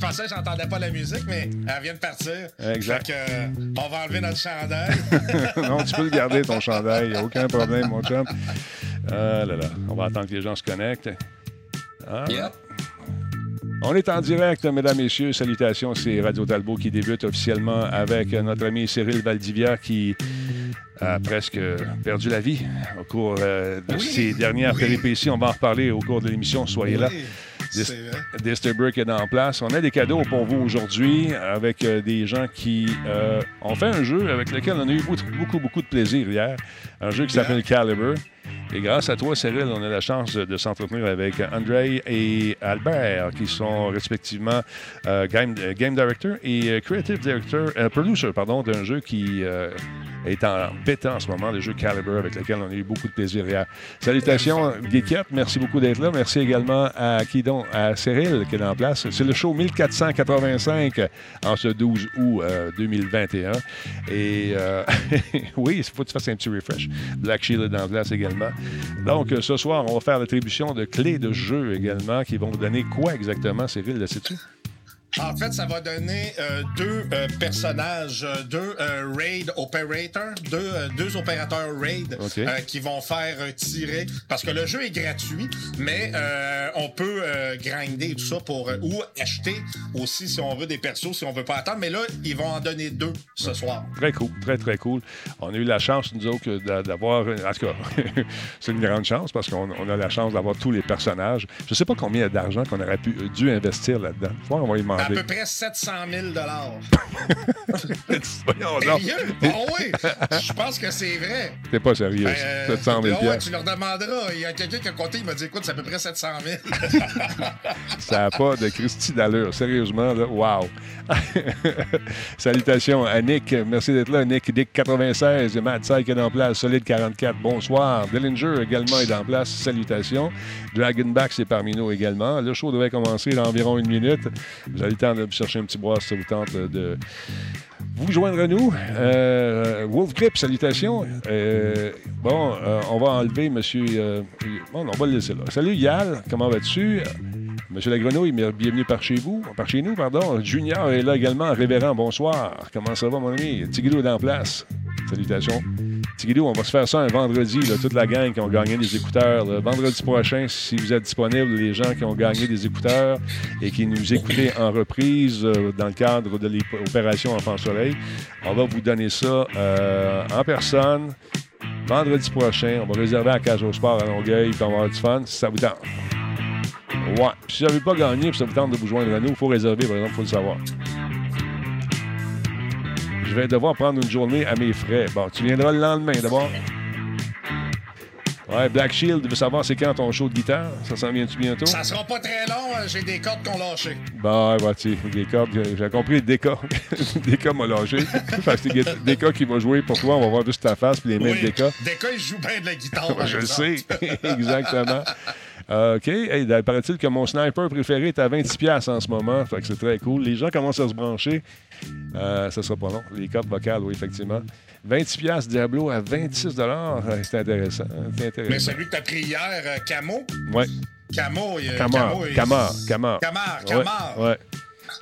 pensais que j'entendais pas la musique, mais elle vient de partir. Exact. Fait que, euh, on va enlever notre chandail. non, tu peux le garder, ton chandail. Il n'y a aucun problème, mon chum. Ah là là. On va attendre que les gens se connectent. Ah. Yep. On est en direct, mesdames, messieurs. Salutations, c'est Radio Talbot qui débute officiellement avec notre ami Cyril Valdivia qui a presque perdu la vie au cours euh, de Oui, ces dernières oui. péripéties. On va en reparler au cours de l'émission. Soyez là. Oui, Disturbrick est en place. On a des cadeaux pour vous aujourd'hui avec euh, des gens qui euh, ont fait un jeu avec lequel on a eu beaucoup, beaucoup, beaucoup de plaisir hier. Un jeu qui s'appelle Caliber. Et grâce à toi, Cyril, on a la chance de, s'entretenir avec André et Albert, qui sont respectivement euh, game, euh, game director et euh, creative director, producer, pardon, d'un jeu qui est en bêta en ce moment, le jeu Caliber, avec lequel on a eu beaucoup de plaisir hier. Salutations, Geekette. Merci beaucoup d'être là. Merci également à qui? À Cyril qui est en place. C'est le show 1485 en ce 12 août euh, 2021. Et oui, il faut que tu fasses un petit refresh. Black Shield est en place également. Donc, euh, ce soir, on va faire l'attribution de clés de jeu également qui vont vous donner quoi exactement, Cyril, le sais-tu? En fait, ça va donner euh, deux euh, personnages, euh, deux euh, raid operators, deux, deux opérateurs raid qui vont faire tirer. Parce que le jeu est gratuit, mais on peut grinder tout ça pour ou acheter aussi si on veut des persos, si on veut pas attendre. Mais là, ils vont en donner deux ce soir. Très cool, très, très cool. On a eu la chance, nous autres, d'a- d'avoir. En tout cas, c'est une grande chance parce qu'on on a la chance d'avoir tous les personnages. Je ne sais pas combien d'argent qu'on aurait pu, dû investir là-dedans. Qu'on va y À peu près 700 000 Voyons donc. Sérieux? Oh oui! Je pense que c'est vrai. T'es pas sérieux. Ben, euh, 700 000 ah ouais, tu leur demanderas. Il y a quelqu'un qui a compté, il m'a dit écoute, c'est à peu près 700 000. Ça n'a pas de Christy d'allure. Sérieusement, là, wow. Salutations à Nick. Merci d'être là. Nick, Dick 96, Matt Syke est en place. Solide 44, bonsoir. Dillinger également est en place. Salutations. Dragonback, c'est parmi nous également. Le show devrait commencer dans environ une minute. Vous le temps de chercher un petit bois si ça vous tente de vous joindre à nous. Euh, Wolf Grip, salutations. Euh, bon, euh, on va enlever monsieur. euh, bon, on va le laisser là. Salut Yal, comment vas-tu? Monsieur la Grenouille, bienvenue par chez vous, par chez nous, pardon. Junior est là également, révérend, bonsoir. Comment ça va, mon ami? Tigidou est en place. Salutations. On va se faire ça un vendredi, toute la gang qui ont gagné des écouteurs. Vendredi prochain, si vous êtes disponible, les gens qui ont gagné des écouteurs et qui nous écoutez en reprise euh, dans le cadre de l'opération Enfant Soleil, on va vous donner ça euh, en personne. Vendredi prochain, on va réserver à Cage Sport à Longueuil, puis on va avoir du fun, si ça vous tente. Ouais. Si vous n'avez pas gagné, puis ça vous tente de vous joindre à nous, il faut réserver, par exemple, il faut le savoir. Je vais devoir prendre une journée à mes frais. Bon, tu viendras le lendemain d'abord. Ouais, Black Shield veut savoir c'est quand ton show de guitare? Ça s'en vient-tu bientôt? Ça sera pas très long, euh, j'ai des cordes qu'on lâché. Bah, ouais, tu des cordes, euh, j'ai compris, Deka. Deka m'a lâché. Fait que c'est Deka qui va jouer pour toi, on va voir juste ta face puis les mains de Deka. Deka, il joue bien de la guitare. Je le sais, exactement. Euh, OK. Hey, il paraît-il que mon sniper préféré est à 26$ en ce moment. Fait que c'est très cool. Les gens commencent à se brancher. Euh, ça sera pas long. Les cordes vocales, oui, effectivement. 26$ Diablo à 26$. Euh, C'est intéressant. C'est intéressant. Mais celui que t'as pris hier, euh, Camo, Ouais. Camo, il- Camar. Camo, il- Camar. Camar. Camar, Ouais, Camar. Ouais.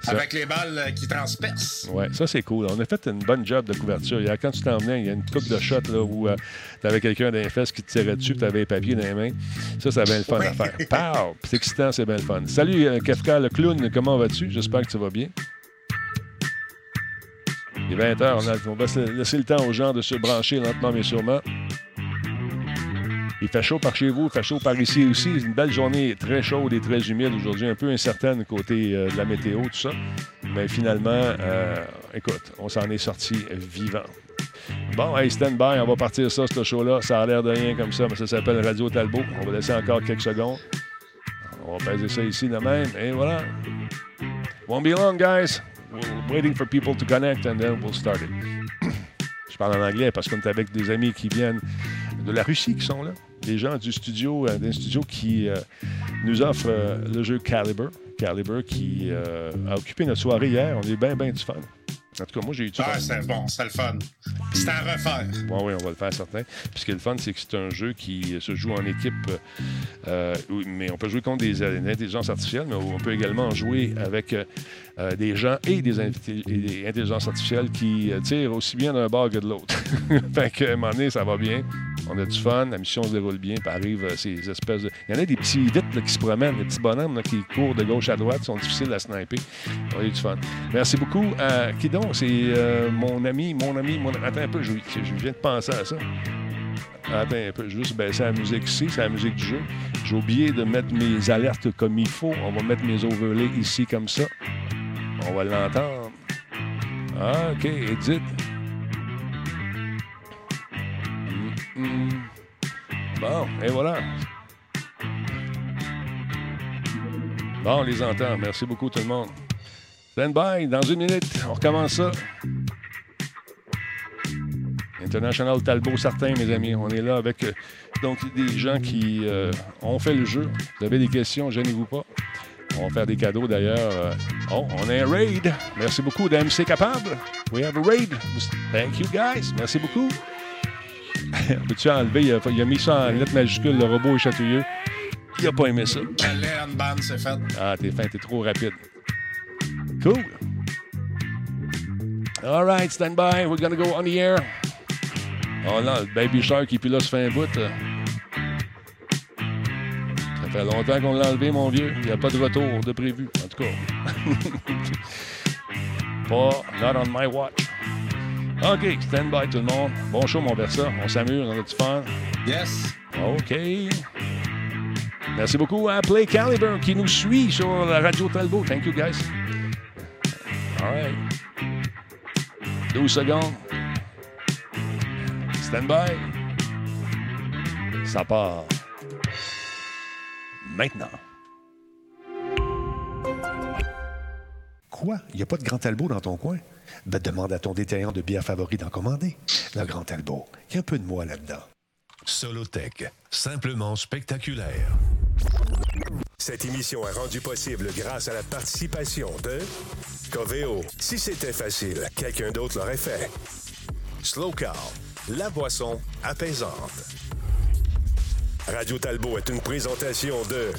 Ça- Avec les balles euh, qui transpercent. Ouais, ça c'est cool. On a fait une bonne job de couverture. Hier, quand tu t'en venais, il y a une coupe de shots là, où tu avais quelqu'un dans les fesses qui te tirait dessus, tu avais les papiers dans les mains. Ça, c'est bien le fun à faire. Pow! C'est excitant, c'est bien le fun. Salut euh, Kafka le clown, comment vas-tu? J'espère que tu vas bien. Il est 20h, on, va se laisser le temps aux gens de se brancher lentement mais sûrement. Il fait chaud par chez vous, il fait chaud par ici aussi. Une belle journée très chaude et très humide aujourd'hui, un peu incertaine côté euh, de la météo, tout ça. Mais finalement, euh, écoute, on s'en est sorti vivant. Bon, hey, stand by, on va partir ça, ce show-là. Ça a l'air de rien comme ça, mais ça s'appelle Radio Talbot. On va laisser encore quelques secondes. On va peser ça ici de même, et voilà. Won't be long, guys. We're waiting for people to connect, and then we'll start it. Je parle en anglais parce qu'on est avec des amis qui viennent de la Russie qui sont là. Des gens du studio, euh, d'un studio qui euh, nous offre euh, le jeu Caliber. Caliber qui a occupé notre soirée hier. On est bien, bien du fun. En tout cas, moi, j'ai eu Ah, c'est bon, c'est le fun. C'est à refaire. Oui, oui, on va le faire, certain. Puis ce qui est le fun, c'est que c'est un jeu qui se joue en équipe, euh, mais on peut jouer contre des, intelligences artificielles, mais on peut également jouer avec euh, des gens et des, intelligences artificielles qui euh, tirent aussi bien d'un bord que de l'autre. fait qu'à un moment donné, ça va bien. On a du fun, la mission se déroule bien, puis arrive ces espèces de. Il y en a des petits vites qui se promènent, des petits bonhommes qui courent de gauche à droite, sont difficiles à sniper. On a eu du fun. Merci beaucoup. à qui donc? C'est mon ami, mon ami, mon. Attends un peu, je, viens de penser à ça. Attends un peu, juste baisser la musique ici, c'est la musique du jeu. J'ai oublié de mettre mes alertes comme il faut. On va mettre mes overlays ici comme ça. On va l'entendre. Ah, OK, Bon, et voilà. Bon, on les entend. Merci beaucoup tout le monde. Stand by, dans une minute, on recommence ça. International Talbot, certains, mes amis. On est là avec euh, donc des gens qui euh, ont fait le jeu. Vous avez des questions, gênez-vous pas. On va faire des cadeaux d'ailleurs. Euh, oh, on a un raid. Merci beaucoup d'MC Capable. We have a raid. Thank you guys. Merci beaucoup. Peux-tu enlever? Il a, il a, mis ça en lettres majuscules, le robot est chatouilleux. Il a pas aimé ça. Quelle bande c'est fait. Ah, t'es fin, t'es trop rapide. Cool. All right, stand by. We're gonna go on the air. Oh non, le Baby Shark qui puis là se fait un bout. Ça fait longtemps qu'on l'a enlevé, mon vieux. Il n'y a pas de retour de prévu, en tout cas. pas, not on my watch. OK, stand by tout le monde. Bon show, mon Versa. On s'amuse, on a du fun. Yes. OK. Merci beaucoup à Play Caliber qui nous suit sur la radio Talbot. Thank you, guys. All right. 12 secondes. Stand by. Ça part. Maintenant. Quoi? Il n'y a pas de Grand Talbot dans ton coin? Ben, demande à ton détaillant de bière favori d'en commander. Le Grand Talbot. Il y a un peu de moi là-dedans. Solotech. Simplement spectaculaire. Cette émission est rendue possible grâce à la participation de Coveo. Si c'était facile, quelqu'un d'autre l'aurait fait. Slow Car la boisson apaisante. Radio Talbot est une présentation de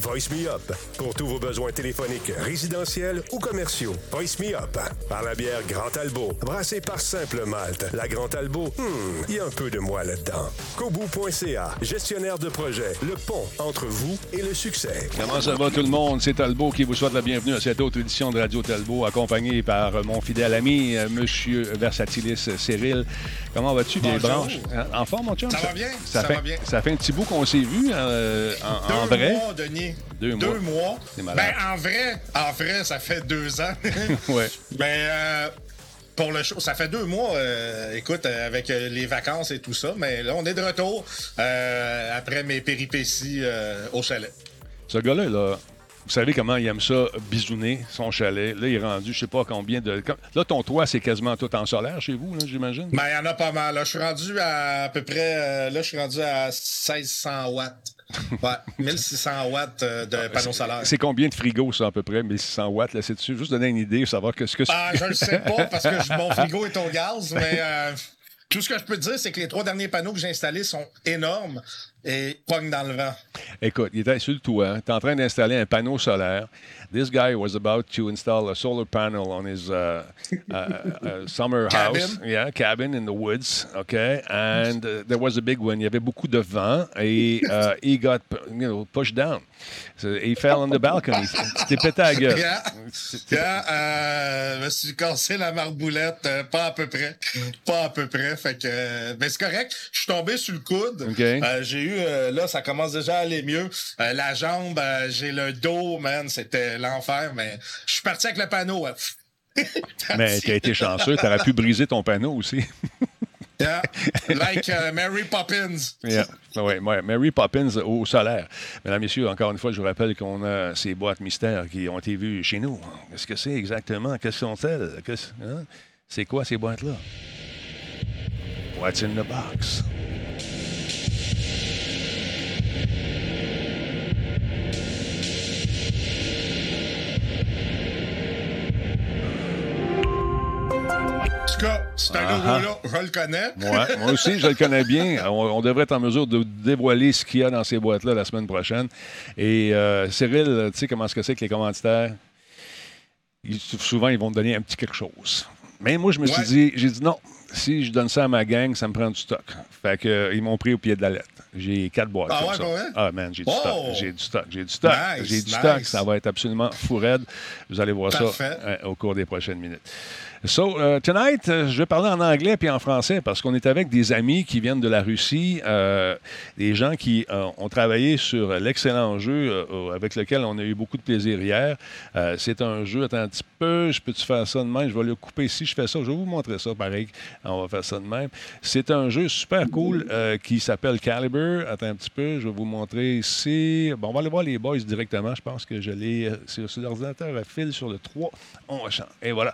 Voice Me Up pour tous vos besoins téléphoniques, résidentiels ou commerciaux. Voice Me Up par la bière Grand Talbot, brassée par Simple Malte. La Grand Talbot, hmm, il y a un peu de moi là-dedans. Kobu.ca, gestionnaire de projet, le pont entre vous et le succès. Comment ça va tout le monde? C'est Talbot qui vous souhaite la bienvenue à cette autre édition de Radio Talbot, accompagné par mon fidèle ami, euh, Monsieur Versatilis Cyril. Comment vas-tu, des branches? En forme, mon chum? Ça, va bien? Ça, fait, va bien. Ça fait un petit bout qu'on s'est vu euh, en, Deux vrai. Mois, Denis. Deux, deux mois. mois. Ben, en vrai, en vrai, ça fait deux ans. ouais. Ben, euh, pour le show, ça fait deux mois, euh, écoute, euh, avec les vacances et tout ça, mais là, on est de retour euh, après mes péripéties au chalet. Ce gars-là, là, vous savez comment il aime ça, bisouner son chalet. Là, il est rendu, je sais pas combien de. Là, ton toit, c'est quasiment tout en solaire chez vous, j'imagine? Ben, il y en a pas mal. Là, je suis rendu à à peu près. là, je suis rendu à 1600 watts. Ouais, 1600 watts euh, de panneaux solaires. C'est combien de frigos, ça, à peu près, 1600 watts, là, c'est-tu? Juste donner une idée, savoir que ce que Ah, je le sais pas parce que mon frigo est au gaz, mais euh, tout ce que je peux te dire, c'est que les trois derniers panneaux que j'ai installés sont énormes et pognent dans le vent. Écoute, il était sur le toit, tu es en train d'installer un panneau solaire. This guy was about to install a solar panel on his uh, uh, uh, summer Cabin. house. Yeah, cabin in the woods. Okay. And uh, there was a big one. Il y avait beaucoup de vent et uh, he got you know, pushed down. So he fell on the balcony. C'était pété à la gueule. Yeah. Yeah, euh, je me suis cassé la marboulette, euh, pas à peu près. Pas à peu près. Fait que, euh, ben c'est correct. Je suis tombé sur le coude. OK. Euh, j'ai eu, euh, là, ça commence déjà à aller mieux. Euh, la jambe, euh, j'ai le dos, man, c'était l'enfer, mais je suis parti avec le panneau. Mais tu as été chanceux, tu aurais pu briser ton panneau aussi. Yeah. Like uh, Mary Poppins. Yeah. Ouais, ouais. Mary Poppins au solaire. Mesdames, Messieurs, encore une fois, je vous rappelle qu'on a ces boîtes mystères qui ont été vues chez nous. Qu'est-ce que c'est exactement? Qu'est-ce sont-elles? Hein? C'est quoi ces boîtes-là? What's in the box? Cas, c'est un logo-là, je le connais. Ouais, moi aussi, je le connais bien. On, on devrait être en mesure de dévoiler ce qu'il y a dans ces boîtes-là la semaine prochaine. Et euh, Cyril, tu sais comment est-ce que c'est que les commanditaires? Ils- souvent, ils vont te donner un petit quelque chose. Mais moi, je me suis dit, j'ai dit non, si je donne ça à ma gang, ça me prend du stock. Fait que, euh, ils m'ont pris au pied de la lettre. J'ai quatre boîtes. Ah comme ouais, ça. vrai? Ah, man, j'ai du Oh! stock. J'ai du stock. J'ai du stock. Nice, j'ai du nice. stock. Ça va être absolument fou raide. Vous allez voir Parfait. ça euh, au cours des prochaines minutes. So, uh, tonight, euh, je vais parler en anglais puis en français parce qu'on est avec des amis qui viennent de la Russie, euh, des gens qui euh, ont travaillé sur l'excellent jeu euh, avec lequel on a eu beaucoup de plaisir hier. Euh, c'est un jeu, attends un petit peu, je peux-tu faire ça de même? Je vais le couper ici, je fais ça, je vais vous montrer ça pareil. On va faire ça de même. C'est un jeu super cool euh, qui s'appelle Caliber. Attends un petit peu, je vais vous montrer ici. Bon, on va aller voir les boys directement. Je pense que je l'ai euh, sur, sur l'ordinateur à fil sur le 3. On va changer. Et voilà.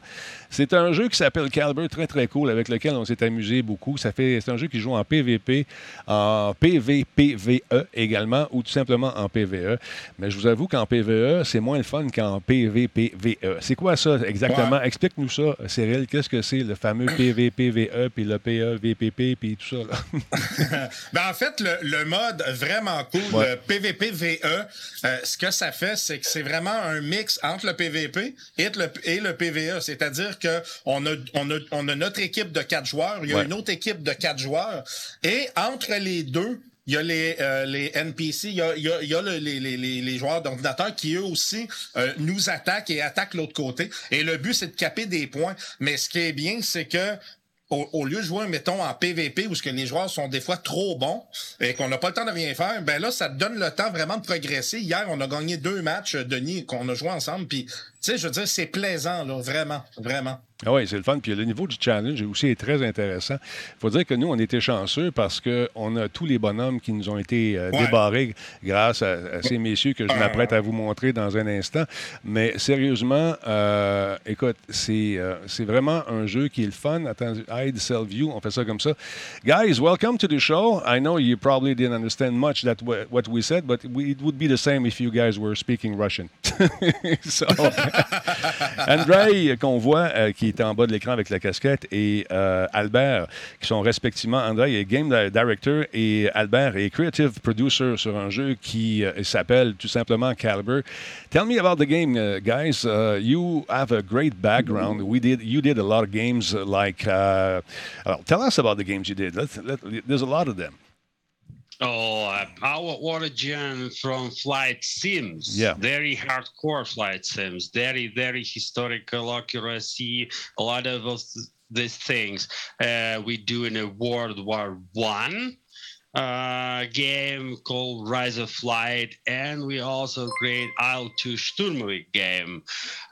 C'est un jeu qui s'appelle Caliber, très très cool, avec lequel on s'est amusé beaucoup. Ça fait, c'est un jeu qui joue en PVP, en PVPVE E également, ou tout simplement en PVE. Mais je vous avoue qu'en PVE, c'est moins le fun qu'en PVPVE. E. C'est quoi ça exactement? Explique-nous ça, Cyril. Qu'est-ce que c'est le fameux PVPVE, E, puis le PEVPP, puis tout ça? là? Ben, en fait, le, le mode vraiment cool, Ouais. le PVP-VE, euh, ce que ça fait, c'est que c'est vraiment un mix entre le PVP et le, et le PVE. C'est-à-dire que on a, on, a, on a notre équipe de quatre joueurs, il y a Ouais. une autre équipe de quatre joueurs, et entre les deux, il y a les, euh, les NPC, il y a, il y a, il y a le- les, les, les, les joueurs d'ordinateur qui, eux aussi, euh, nous attaquent et attaquent l'autre côté. Et le but, c'est de caper des points. Mais ce qui est bien, c'est que au, au lieu de jouer, mettons, en PVP, où ce que les joueurs sont des fois trop bons et qu'on n'a pas le temps de rien faire, ben là, ça te donne le temps vraiment de progresser. Hier, on a gagné deux matchs, Denis, qu'on a joué ensemble. Puis, tu sais, je veux dire, c'est plaisant, là, vraiment, vraiment. Ah oui, c'est le fun. Puis le niveau du challenge aussi est très intéressant. Il faut dire que nous, on était chanceux parce qu'on a tous les bonhommes qui nous ont été euh, Ouais. débarrés grâce à, à ces messieurs que je m'apprête à vous montrer dans un instant. Mais sérieusement, euh, écoute, c'est euh, c'est vraiment un jeu qui est le fun. Attends, hide, sell, view, on fait ça comme ça. Guys, welcome to the show. I know you probably didn't understand much that wa- what we said, but we, it would be the same if you guys were speaking Russian. so, Andrei, qu'on voit, euh, qui est en bas de l'écran avec la casquette, et euh, Albert, qui sont respectivement, Andrei est Game Di- Director et Albert est Creative Producer sur un jeu qui euh, s'appelle tout simplement Caliber. Tell me about the game, uh, guys. Uh, you have a great background. We did, you did a lot of games like, uh, tell us about the games you did. There's a lot of them. Oh, uh, our origin from flight sims. Yeah. Very hardcore flight sims. Very, very historical accuracy. A lot of those, these things. Uh, we do in a World War One uh, game called Rise of Flight, and we also create IL-2 Sturmovik game.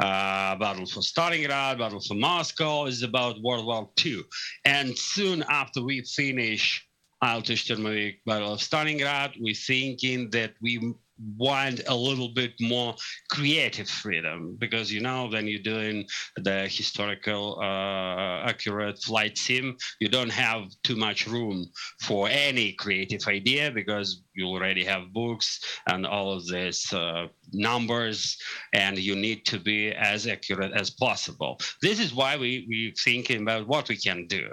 Uh, Battle for Stalingrad, Battle for Moscow is about World War II. And soon after we finish IL-2 Sturmovik Battle of Stalingrad, we're thinking that we want a little bit more creative freedom. Because you know when you're doing the historical uh, accurate flight sim you don't have too much room for any creative idea because you already have books and all of this uh, numbers and you need to be as accurate as possible. This is why we we're thinking about what we can do.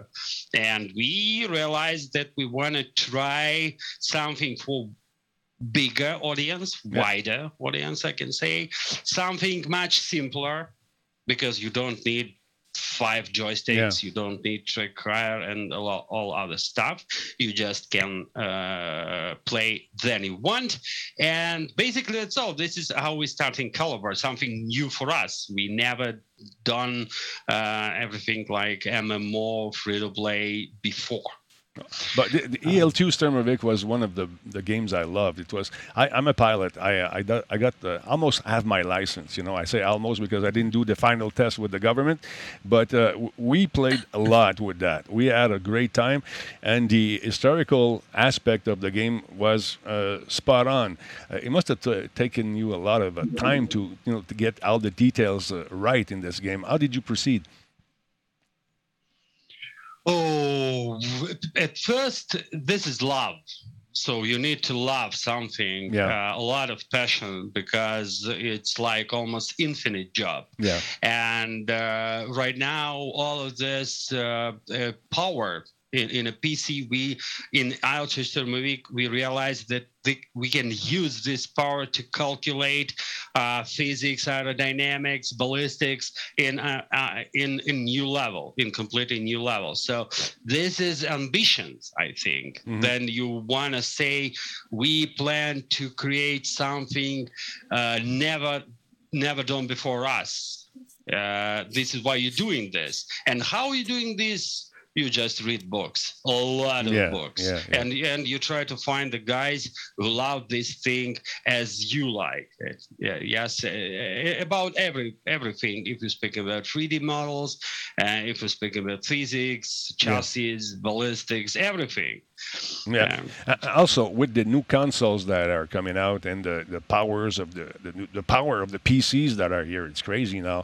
And we realized that we want to try something for bigger audience Yeah. wider audience i can say. Something much simpler because you don't need five joysticks you don't need trigger and a lot, all other stuff. You just can uh, play then you want. And basically that's all. This is how we starting caliber something new for us. We never done uh, everything like mmo free to play before But the, the IL-2 Sturmovik was one of the, the games I loved. It was I, I'm a pilot. I I, do- I got the, almost have my license. You know, I say almost because I didn't do the final test with the government, but uh, we played a lot with that. We had a great time, and the historical aspect of the game was uh, spot on. Uh, it must have t- taken you a lot of uh, time to you know to get all the details uh, right in this game. How did you proceed? Oh, at first, this is love. so you need to love something Yeah. uh, a lot of passion because it's like almost infinite job Yeah. and uh, right now all of this uh, uh, power in, in a pc we in IL-2 Sturmovik we realized that the, we can use this power to calculate uh, physics aerodynamics ballistics in uh, uh, in in new level in completely new level. So this is ambitions i think. Mhm. then you want to say we plan to create something uh, never never done before us. Uh, this is why you're doing this. And how are you doing this you just read books a lot of Yeah, books yeah, yeah. and and you try to find the guys who love this thing as you like it yeah, yes uh, about every everything if you speak about 3d models uh, if you speak about physics chassis ballistics everything Yeah. Um, Uh, also, with the new consoles that are coming out and the, the powers of the, the new- the power of the PCs that are here, it's crazy now.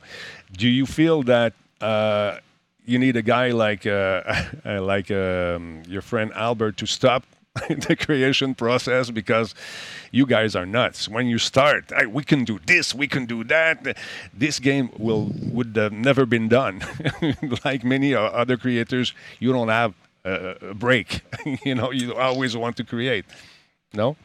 Do you feel that uh, you need a guy like uh, uh, like um, your friend Albert to stop the creation process because you guys are nuts. When you start, "Hey, we can do this, we can do that. This game will would have never been done. like many other creators, you don't have a, a break. you know, you always want to create. No.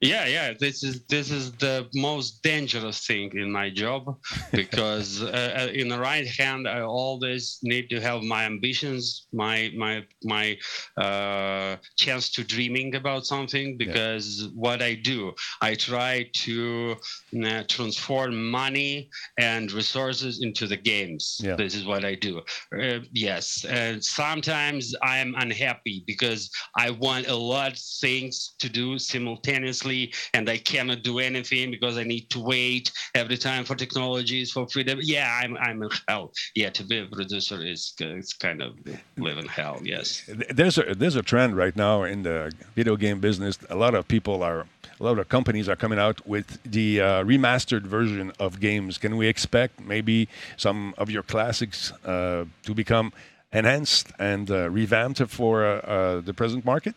Yeah yeah this is this is the most dangerous thing in my job because uh, uh, in the right hand i always need to have my ambitions my my my uh, chance to dreaming about something because what i do i try to uh, transform money and resources into the games. Yeah. this is what i do. Uh, yes and sometimes i'm unhappy because i want a lot of things to do simultaneously and i cannot do anything because i need to wait every time for technologies for freedom yeah i'm i'm in hell yeah to be a producer is it's kind of living hell yes There's a there's a trend right now in the video game business. A lot of people are, a lot of companies are coming out with the uh, remastered version of games. Can we expect maybe some of your classics uh, to become enhanced and uh, revamped for uh, uh, the present market?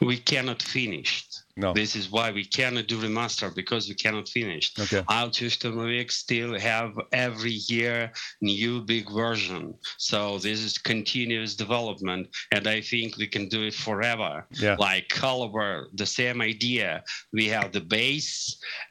we cannot finish No. this is why we cannot do remaster because we cannot finish Okay. IL-2 Sturmovik still have every year new big version so this is continuous development and i think we can do it forever Yeah. like caliber the same idea we have the base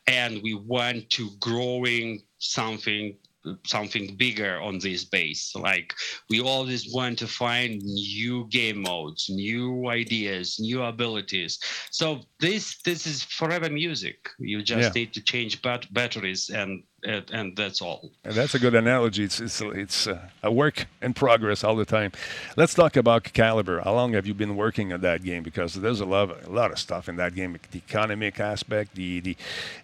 and we want to growing something something bigger on this base like we always want to find new game modes new ideas new abilities so this this is forever music you just Yeah. need to change bat- batteries and and, and that's all And that's a good analogy. It's it's it's uh, a work in progress all the time. Let's talk about Caliber. How long have you been working on that game? Because there's a lot of, a lot of stuff in that game. The economic aspect, the the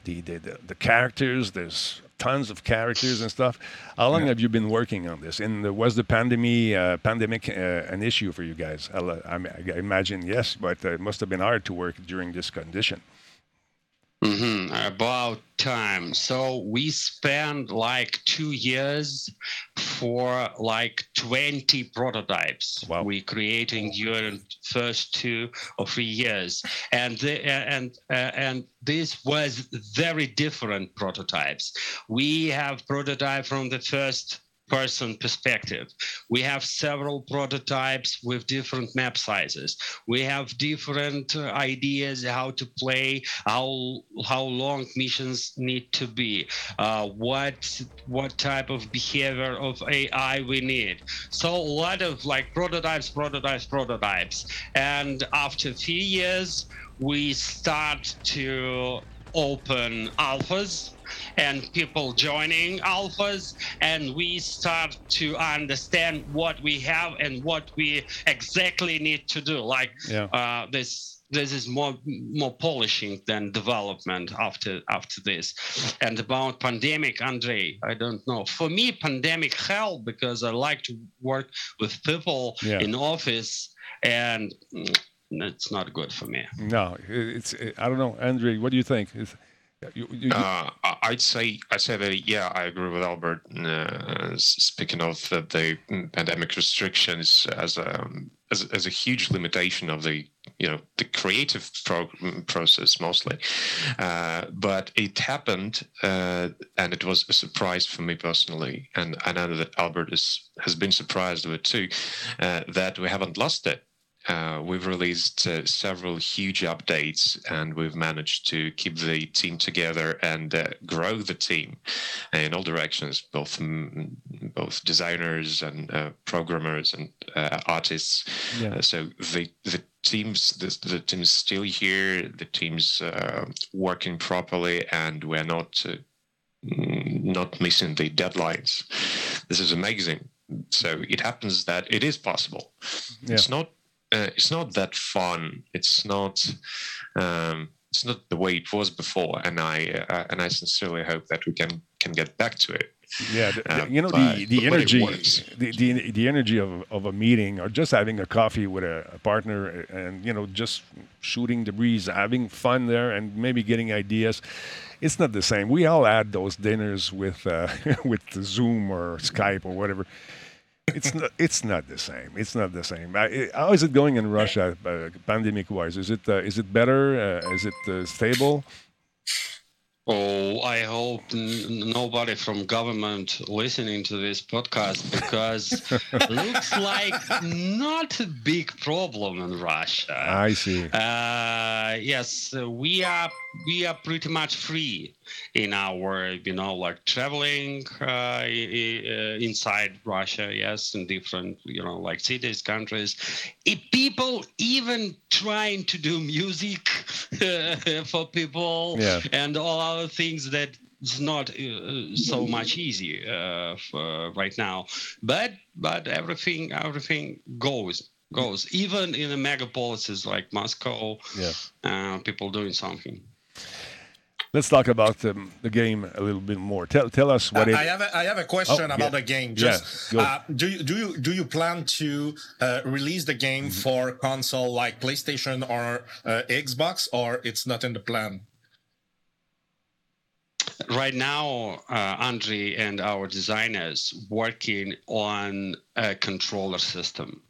the the, the, the characters. There's tons of characters and stuff. How long have you been working on this? And was the pandemic uh, pandemic uh, an issue for you guys? I'll, uh, I, I imagine yes, but it must have been hard to work during this condition. Hmm About time. So we spent like two years for like 20 prototypes. Wow. We creating during first two or three years, and the, and uh, and this was very different prototypes. We have prototype from the first person perspective. We have several prototypes with different map sizes. We have different uh, ideas how to play, how how long missions need to be, uh, what what type of behavior of AI we need. So a lot of like prototypes, prototypes, prototypes, and after a few years, we start to open alphas and people joining alphas and we start to understand what we have and what we exactly need to do like Yeah. uh, this this is more more polishing than development after after this and about pandemic andre i don't know for me pandemic hell because i like to work with people Yeah. in office and it's not good for me No, it's I don't know, Andre. What do you think? Is, you, you, you- Uh, I- I'd say I say that yeah, I agree with Albert. Uh, speaking of the, the pandemic restrictions as a as, as a huge limitation of the you know the creative pro- process mostly. Uh, but it happened, uh, and it was a surprise for me personally, and I know that Albert is, has been surprised with too, uh, that we haven't lost it. Uh, we've released uh, several huge updates and we've managed to keep the team together and uh, grow the team in all directions both both designers and uh, programmers and uh, artists Yeah. Uh, so the the teams the, the team's still here the team's working properly and we're not not missing the deadlines this is amazing so it happens that it is possible Yeah. it's not uh, it's not that fun. It's not um, it's not the way it was before, and I uh, and I sincerely hope that we can can get back to it. Yeah, Uh, you know but- the, the energy, the, the the energy of, of a meeting or just having a coffee with a, a partner and you know just shooting the breeze, having fun there, and maybe getting ideas. It's not the same. We all had those dinners with uh, with Zoom or Skype or whatever. It's not. It's not the same. It's not the same. I, how is it going in Russia, uh, pandemic wise? Is it uh, is it better? Uh, is it uh, stable? Oh, I hope n- nobody from government listening to this podcast because looks like not a big problem in Russia. I see. Uh, yes, we are we are pretty much free in our you know like traveling uh, uh, inside Russia. Yes, in different you know like cities, countries. If people even trying to do music for people Yeah. and all other things that it's not uh, so much easy uh, for right now but but everything everything goes goes even in the megapolises like moscow Yeah. uh, people doing something Let's talk about um, the game a little bit more. Tell tell us what I it. I have a, I have a question Oh, about yeah. the game. Just go. uh, do you do you do you plan to uh, release the game Mm-hmm. for console like PlayStation or uh, Xbox, or it's not in the plan? right now uh, andre and our designers working on a controller system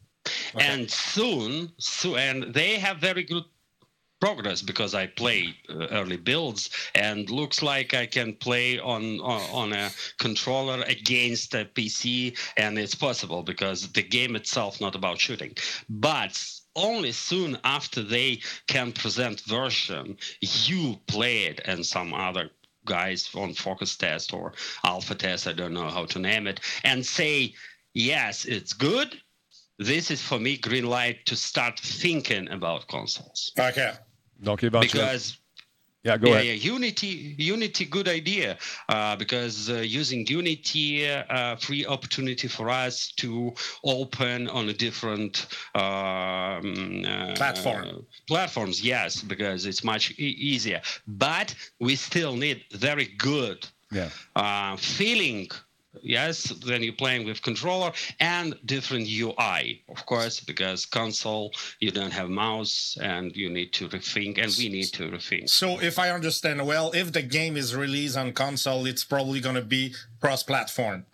and soon so and they have very good progress because I play uh, early builds and looks like I can play on, on on a controller against a PC and it's possible because the game itself not about shooting. But only soon after they can present version you play it and some other guys on focus test or alpha test I don't know how to name it and say yes it's good this is for me green light to start thinking about consoles Okay. Don't Donc éventuellement. because yeah, go yeah, ahead. yeah, Unity, Unity, good idea uh, because uh, using Unity, uh, free opportunity for us to open on a different um, uh, Platform. platforms. Yes, because it's much e- easier. But we still need very good Yeah. uh, feeling yes then you're playing with controller and different ui of course because console you don't have mouse and you need to rethink and we need to rethink. So if I understand well, if the game is released on console, it's probably going to be cross-platform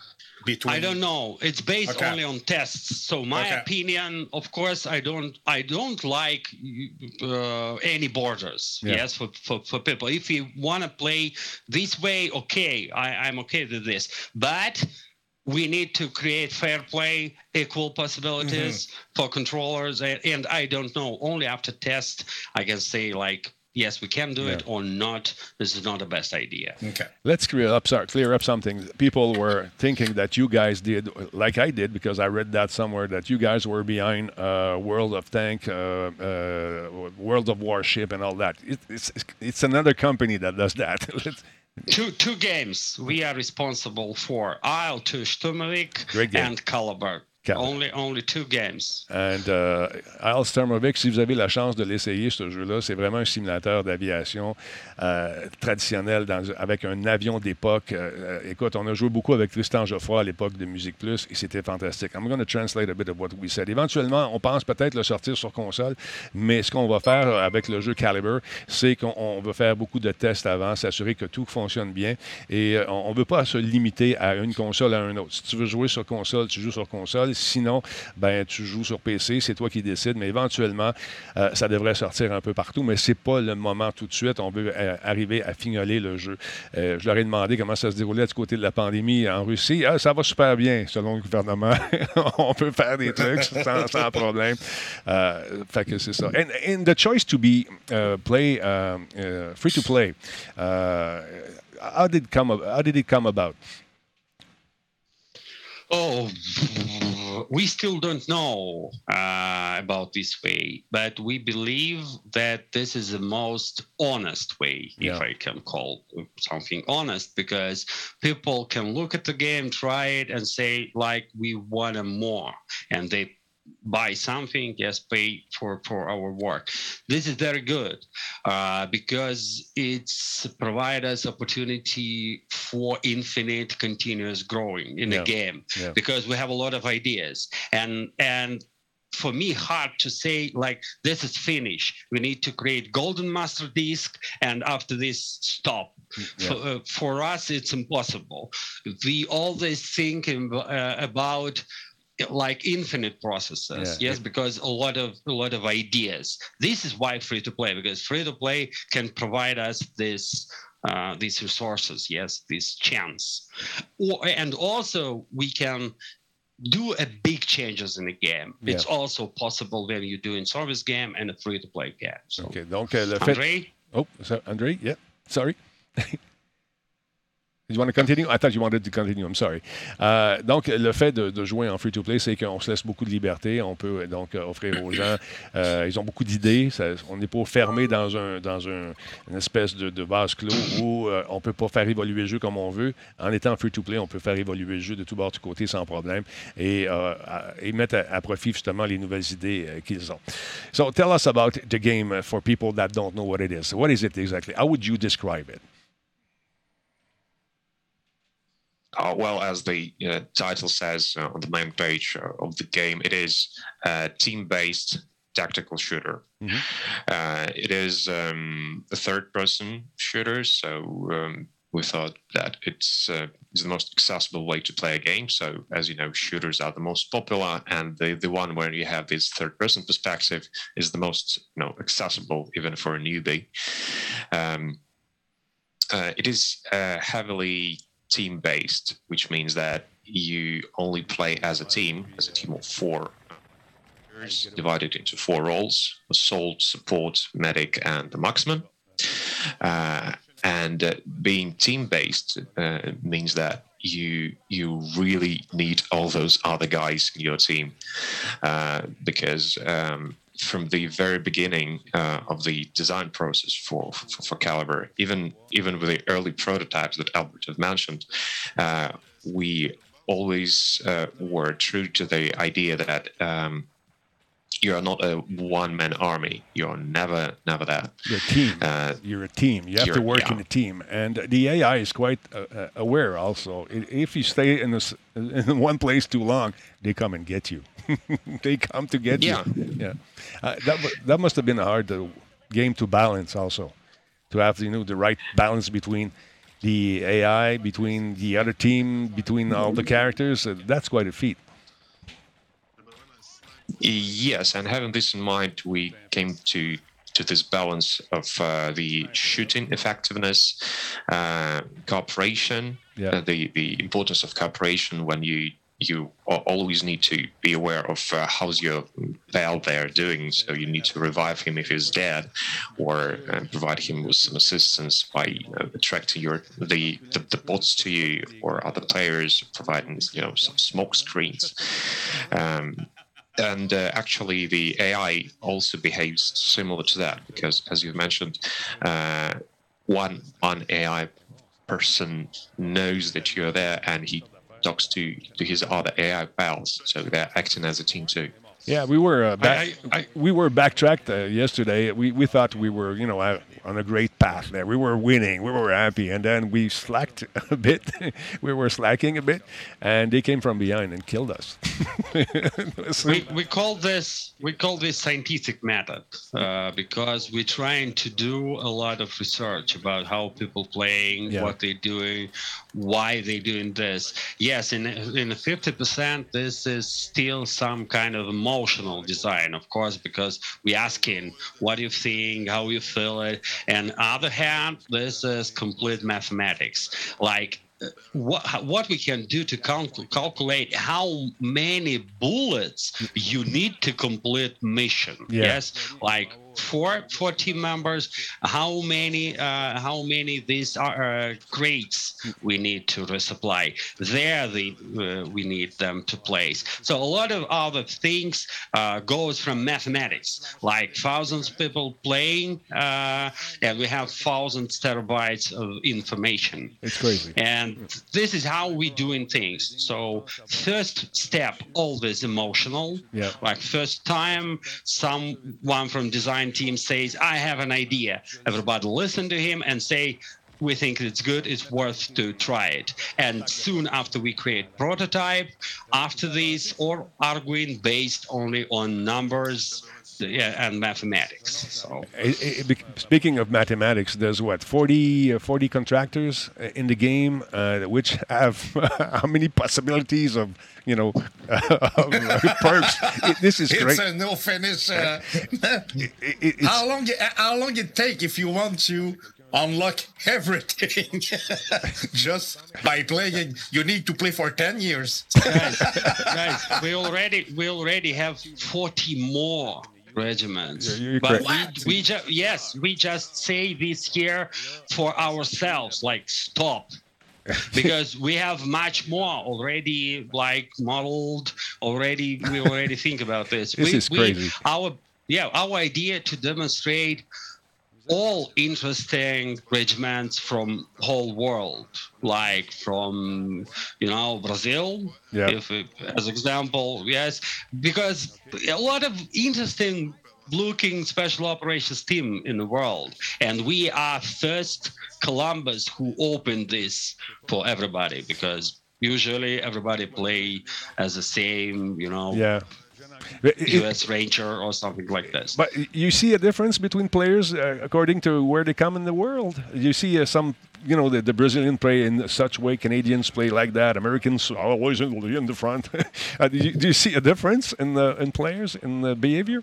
between. I don't know. It's based Okay. only on tests. So my Okay. opinion, of course, I don't I don't like uh, any borders. Yeah. Yes, for, for, for people. If you want to play this way, okay, I, I'm okay with this. But we need to create fair play, equal possibilities for controllers. And, and I don't know. Only after test, I can say like, yes, we can do it or not. This is not the best idea. Okay. Let's clear up, sorry, clear up something. People were thinking that you guys did, like I did, because I read that somewhere, that you guys were behind uh, World of Tank, uh, uh, World of Warship, and all that. It, it's it's another company that does that. Let's- two two games we are responsible for Isle to Sturmovik and Caliber. Only only two games. And uh, Al Sturmovik, si vous avez la chance de l'essayer, ce jeu-là, c'est vraiment un simulateur d'aviation euh, traditionnel dans- avec un avion d'époque. Euh, euh, écoute, on a joué beaucoup avec Tristan Geoffroy à l'époque de Musique Plus et c'était fantastique. I'm going to translate a bit of what we said. Éventuellement, on pense peut-être le sortir sur console, mais ce qu'on va faire avec le jeu Caliber, c'est qu'on on va faire beaucoup de tests avant, s'assurer que tout fonctionne bien et euh, on ne veut pas se limiter à une console à une autre. Si tu veux jouer sur console, tu joues sur console. Sinon, ben, tu joues sur PC, c'est toi qui décides, mais éventuellement, euh, ça devrait sortir un peu partout, mais c'est pas le moment tout de suite. On veut euh, arriver à fignoler le jeu. Euh, je leur ai demandé comment ça se déroulait du côté de la pandémie en Russie. Ah, ça va super bien, selon le gouvernement. On peut faire des trucs sans, sans problème. Fait que c'est ça. And, and the choice to be uh, play uh, free to play. How did come? How did it come about? Oh, we still don't know uh, about this way, but we believe that this is the most honest way, Yeah. if I can call something honest, because people can look at the game, try it, and say like we want more, and they buy something, yes, pay for for our work. This is very good uh, because it's provide us opportunity for infinite continuous growing in Yeah. the game Yeah. because we have a lot of ideas and and for me hard to say like this is finished we need to create golden master disk and after this stop for, uh, for us it's impossible we always think uh, about like infinite processes Yeah. yes because a lot of a lot of ideas this is why free to play because free to play can provide us this uh, these resources yes this chance or, and also we can do a big changes in the game it's also possible when you're doing service game and a free to play game so OK. Donc, euh, le fait. Andre, Oh, so, Andre? Yeah. Sorry. You want to continue? I you wanted to continue. I'm sorry. Euh, donc, le fait de, jouer en free-to-play, c'est qu'on se laisse beaucoup de liberté. On peut euh, donc euh, offrir aux gens. ils ont beaucoup d'idées. On n'est pas fermé dans, un, dans un- une espèce de, de vase clos où on ne peut pas faire évoluer le jeu comme on veut. En étant free-to-play, on peut faire évoluer le jeu de tout bord, de côté sans problème et, mettre à, à profit justement les nouvelles idées qu'ils ont. So, tell us about the game for people that don't know what it is. What is it exactly? How would you describe it? Uh, well, as the uh, title says uh, on the main page uh, of the game, it is a team-based tactical shooter. Mhm. Uh, it is um, a third-person shooter, so um, we thought that it's, uh, it's the most accessible way to play a game. So, as you know, shooters are the most popular, and the, the one where you have this third-person perspective is the most you know accessible, even for a newbie. Um, uh, it is uh, heavily team based, which means that you only play as a team, as a team of four, divided into four roles assault, support, medic, and the marksman. Uh, and uh, being team based uh, means that you you really need all those other guys in your team uh, because um, from the very beginning uh, of the design process for, for for Caliber, even even with the early prototypes that Albert had mentioned, uh, we always uh, were true to the idea that um, you are not a one-man army. You're never never that. You're a team. Uh, you're a team. You have to work in a team, and the AI is quite uh, uh, aware. Also, if you stay in this in one place too long, they come and get you. they come to get Yeah. you. Yeah, uh, that that must have been a hard uh, game to balance. Also, to have you know the right balance between the AI, between the other team, between all the characters. Uh, that's quite a feat. Yes, and having this in mind, we came to to this balance of uh, the shooting effectiveness, uh, cooperation, Yeah. uh, the the importance of cooperation when you you always need to be aware of uh, how's your pal there doing. So you need to revive him if he's dead, or uh, provide him with some assistance by uh, attracting your the, the the bots to you or other players, providing you know some smoke screens. Um, and uh, actually the AI also behaves similar to that because, as you mentioned, uh, one one AI person knows that you're there and he talks to to his other AI pals, so they're acting as a team too. Yeah, we were uh, back, I- I- we were backtracked uh, yesterday. We we thought we were you know uh, on a great path there. We were winning. We were happy, and then we slacked a bit. we were slacking a bit, and they came from behind and killed us. we, we call this we call this scientific method uh, because we're trying to do a lot of research about how people playing, Yeah. what they're doing, why they're doing this. Yes, in in fifty percent, this is still some kind of emotional design, of course, because we asking what you think, how you feel it, and other hand, this is complete mathematics, like what what we can do to calcul- calculate how many bullets you need to complete mission. Yeah. yes? Like four four team members how many uh, how many these are uh, crates we need to resupply? There the uh, we need them to place. So a lot of other things uh, goes from mathematics like thousands of people playing uh, and we have thousands terabytes of information. It's crazy. and this is how we doing things. So first step always emotional. Yeah. like first time someone from design team says i have an idea. Everybody listen to him and say we think it's good it's worth to try it. And soon after we create prototype after this or arguing based only on numbers yeah, and mathematics so I- I- bec- Speaking of mathematics, there's what 40, uh, 40 contractors uh, in the game, uh, which have how many possibilities of you know of uh, perks. It- this is It's great. a no finish. Uh, It- it- how long? How long it take if you want to unlock everything just by playing? You need to play for ten years. guys, guys, we already we already have 40 more regiments. You're- you're but correct. we, we just yes, we just say this here for ourselves, like stop. because we have much more already like modeled already we already think about this This we, is we- crazy. our yeah our idea to demonstrate all interesting regiments from whole world like from you know brazil Yeah. if it- as example yes because a lot of interesting looking special operations team in the world and we are first columbus who opened this for everybody because usually everybody play as the same you know yeah. Us ranger or something like this But you see a difference between players uh, according to where they come in the world. You see uh, some, you know, the, the Brazilian play in such way, Canadians play like that, Americans are always in the, front. uh, do, you, do you see a difference in the in players in the behavior?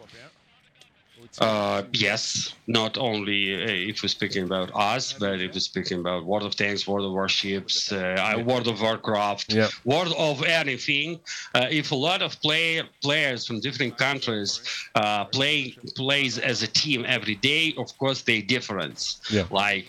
Uh, yes, not only uh, if we're speaking about us, but if we're speaking about World of Tanks, World of Warships, uh, World of Warcraft, Yeah. World of anything. Uh, if a lot of play, players from different countries uh, play plays as a team every day, of course they difference. Yeah. Like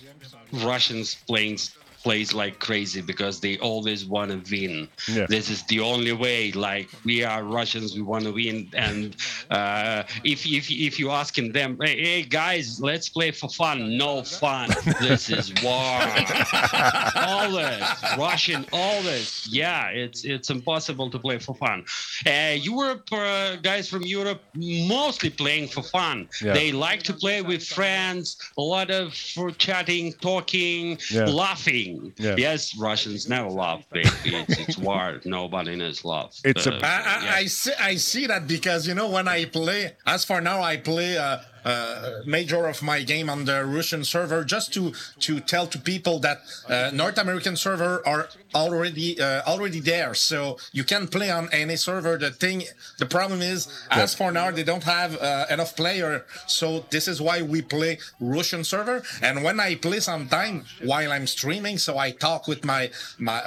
Russians playing plays like crazy because they always want to win. Yeah. This is the only way. Like we are Russians, we want to win. And uh, if if if you asking them, hey, hey guys, let's play for fun. No fun. This is war. all this Russian, all this. Yeah, it's it's impossible to play for fun. Uh, Europe uh, guys from Europe mostly playing for fun. Yeah. They like to play with friends. A lot of for chatting, talking, Yeah. laughing. Yeah. Yes, Russians never love. Baby. It's, it's war. Nobody knows love. It's a- Uh, I, I, yeah. I see. I see that because you know when I play. As for now, I play uh, uh, major of my game on the Russian server just to to tell to people that uh, North American server are already uh, already there, so you can play on any server. The thing, the problem is, as for now, they don't have uh, enough player, so this is why we play Russian server. And when I play sometime while I'm streaming, so I talk with my my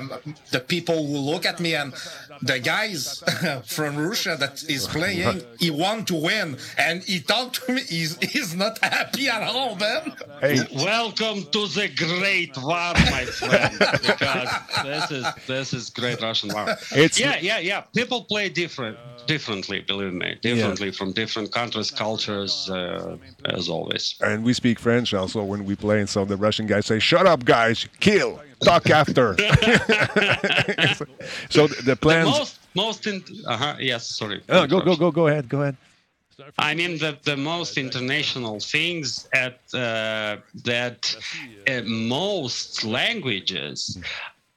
the people who look at me and the guys from Russia that is playing, he want to win, and he talked to me. He's he's not happy at all, man. Hey, Welcome to the great war, my friend. because this is this is great Russian war. It's- yeah, yeah, yeah. People play different, differently. Believe me, differently from different countries, cultures, uh, as always. and we speak French also when we play, and so the Russian guys say, "Shut up, guys! Kill! Talk after." so the, the The plans. most, most in. Uh-huh, yes, sorry. Oh, go go go go ahead. Go ahead. I mean, the, the most international things at uh, that uh, most languages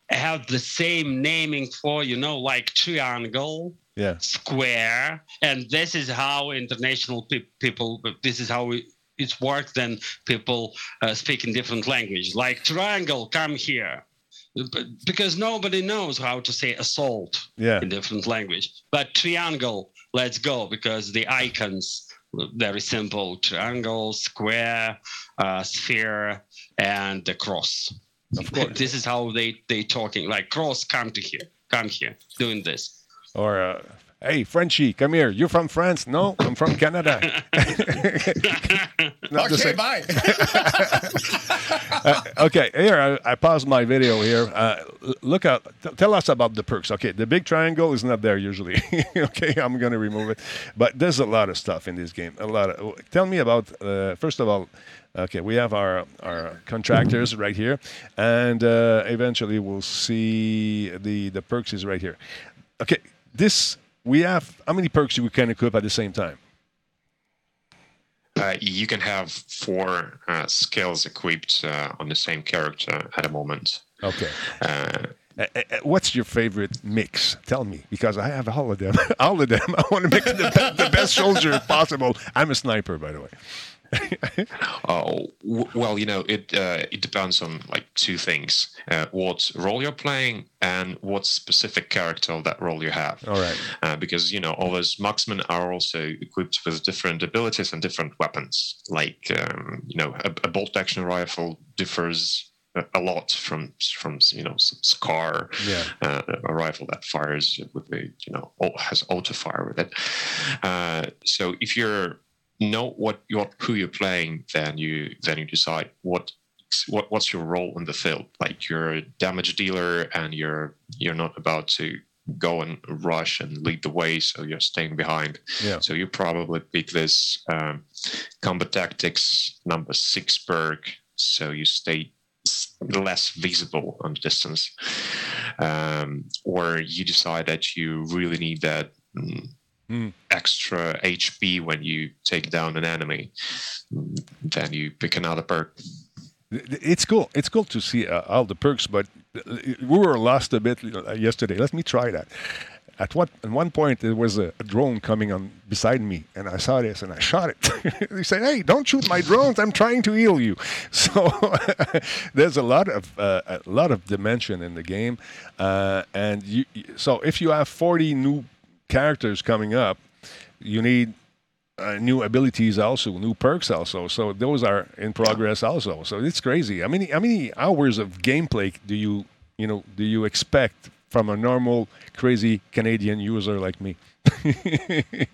have the same naming for, you know, like triangle, Yeah. square, and this is how international pe- people. This is how it, it's worked. Then people uh, speak in different language. Like triangle, come here, because nobody knows how to say assault Yeah. in different language. But triangle, let's go because the icons very simple: triangle, square, uh, sphere, and the cross. Of course. this is how they they talking. Like cross, come to here, come here, doing this. Or, uh, hey, Frenchie, come here. You're from France? No, I'm from Canada. Not the okay, same. bye. Okay, here, I, I paused my video here. Uh, look out. Tell us about the perks. Okay, the big triangle is not there usually. okay, I'm going to remove it. But there's a lot of stuff in this game. A lot of. Tell me about, uh, first of all, okay, we have our, our contractors right here. And uh, eventually we'll see the, the perks is right here. Okay, this, we have, how many perks we can equip at the same time? Uh, you can have four uh, skills equipped uh, on the same character at a moment. Okay. Uh, what's your favorite mix? Tell me, because I have all of them. all of them. I want to make the, the best soldier possible. I'm a sniper, by the way. Oh w- well, you know it. Uh, it depends on like two things: uh, what role you're playing and what specific character of that role you have. All right. Uh, because you know all those marksmen are also equipped with different abilities and different weapons. Like um, you know, a, a bolt action rifle differs a, a lot from from you know some Scar, Yeah. uh, a rifle that fires with the you know has auto fire with it. Uh, so if you're know what you're who you're playing, then you then you decide what what what's your role in the field. Like you're a damage dealer, and you're you're not about to go and rush and lead the way, so you're staying behind. Yeah. So you probably pick this um, combat tactics number six perk, so you stay less visible on the distance, um, or you decide that you really need that. mm, Hmm. Extra HP when you take down an enemy, mm, then you pick another perk. It's cool. It's cool to see uh, all the perks, but uh, we were lost a bit uh, yesterday. Let me try that. At what at one point there was a, a drone coming on beside me, and I saw this and I shot it. he said, "Hey, don't shoot my drones! I'm trying to heal you." So there's a lot of uh, a lot of dimension in the game, uh, and you, so if you have 40 new characters coming up, you need uh, new abilities also, new perks also. So those are in progress also. So it's crazy. How many how many hours of gameplay do you you know do you expect from a normal crazy Canadian user like me?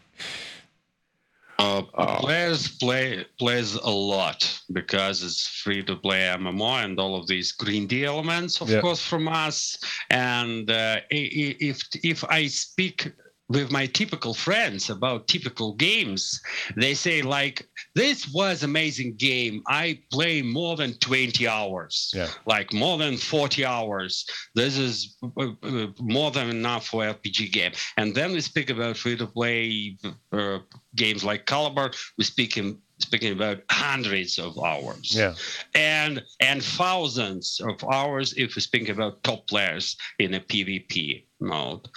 Uh, players play plays a lot because it's free to play MMO and all of these green D elements, of Yeah. course, from us. And uh, if if I speak with my typical friends about typical games, they say like, "This was amazing game. I play more than 20 hours, Yeah. like more than 40 hours. This is uh, uh, more than enough for RPG game." And then we speak about free to play uh, games like Caliber. We speak in speaking about hundreds of hours Yeah. and and thousands of hours if we speak about top players in a PvP mode.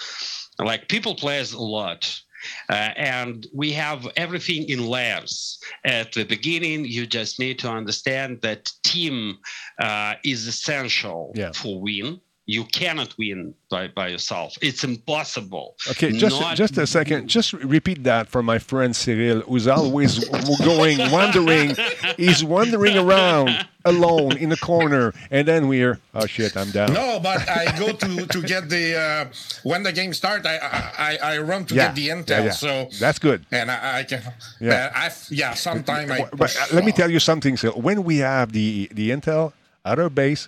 Like people plays a lot. Uh, and we have everything in layers. At the beginning, you just need to understand that team uh, is essential Yeah. for win. You cannot win by, by yourself. It's impossible. Okay, just Not- just a second. Just repeat that for my friend Cyril, who's always going wandering. He's wandering around alone in the corner, and then we're oh shit, I'm down. No, but I go to to get the uh, when the game starts. I, I I run to yeah, get the intel. yeah. So that's good. and I, I can. Yeah. Yeah. I yeah. Sometime I. But uh, let me tell you something. So when we have the the intel at our base,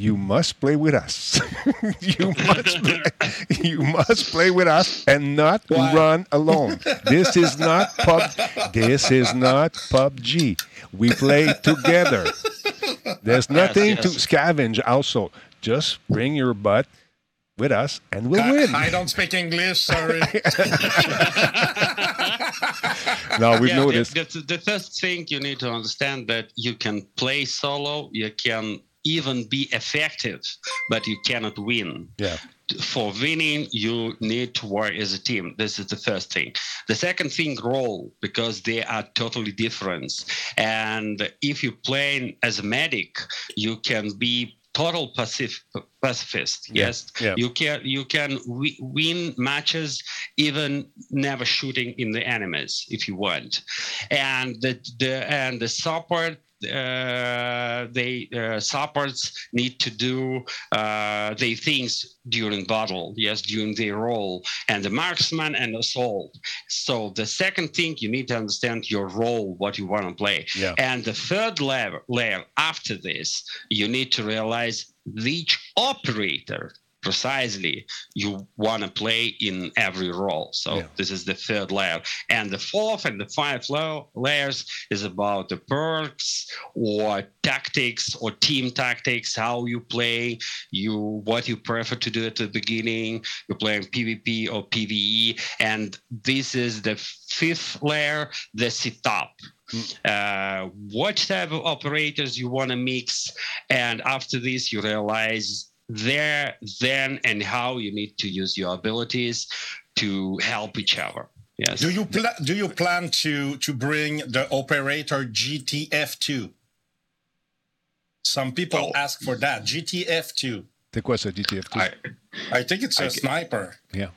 you must play with us. you must play, you must play with us and not Why? run alone. This is not pub. This is not PUBG. We play together. There's nothing to yes. scavenge. Also, just bring your butt with us, and we'll win. I, I don't speak English. Sorry. now we've Yeah, the, noticed. the, the first thing you need to understand that you can play solo, you can even be effective, but you cannot win. Yeah. For winning, you need to work as a team. This is the first thing. The second thing, role, because they are totally different. And if you play as a medic, you can be total pacif- pacifist. Yeah, Yes, yeah. you can you can wi- win matches even never shooting in the enemies if you want and the, the and the support uh, they uh, supports need to do uh, their things during battle yes during their role and the marksman and assault so the second thing you need to understand your role what you want to play Yeah. and the third layer, layer after this, you need to realize which operator precisely you want to play in every role. So Yeah. this is the third layer. And the fourth and the five lo- layers is about the perks or tactics or team tactics, how you play, you what you prefer to do at the beginning, you're playing PvP or PvE. And this is the fifth layer, the setup uh, what type of operators you want to mix and after this you realize there then and how you need to use your abilities to help each other yes Do you pla- do you plan to to bring the operator JTF2? Some people Oh. ask for that JTF2. C'est quoi ça, JTF2? I, I think it's a I- sniper. yeah.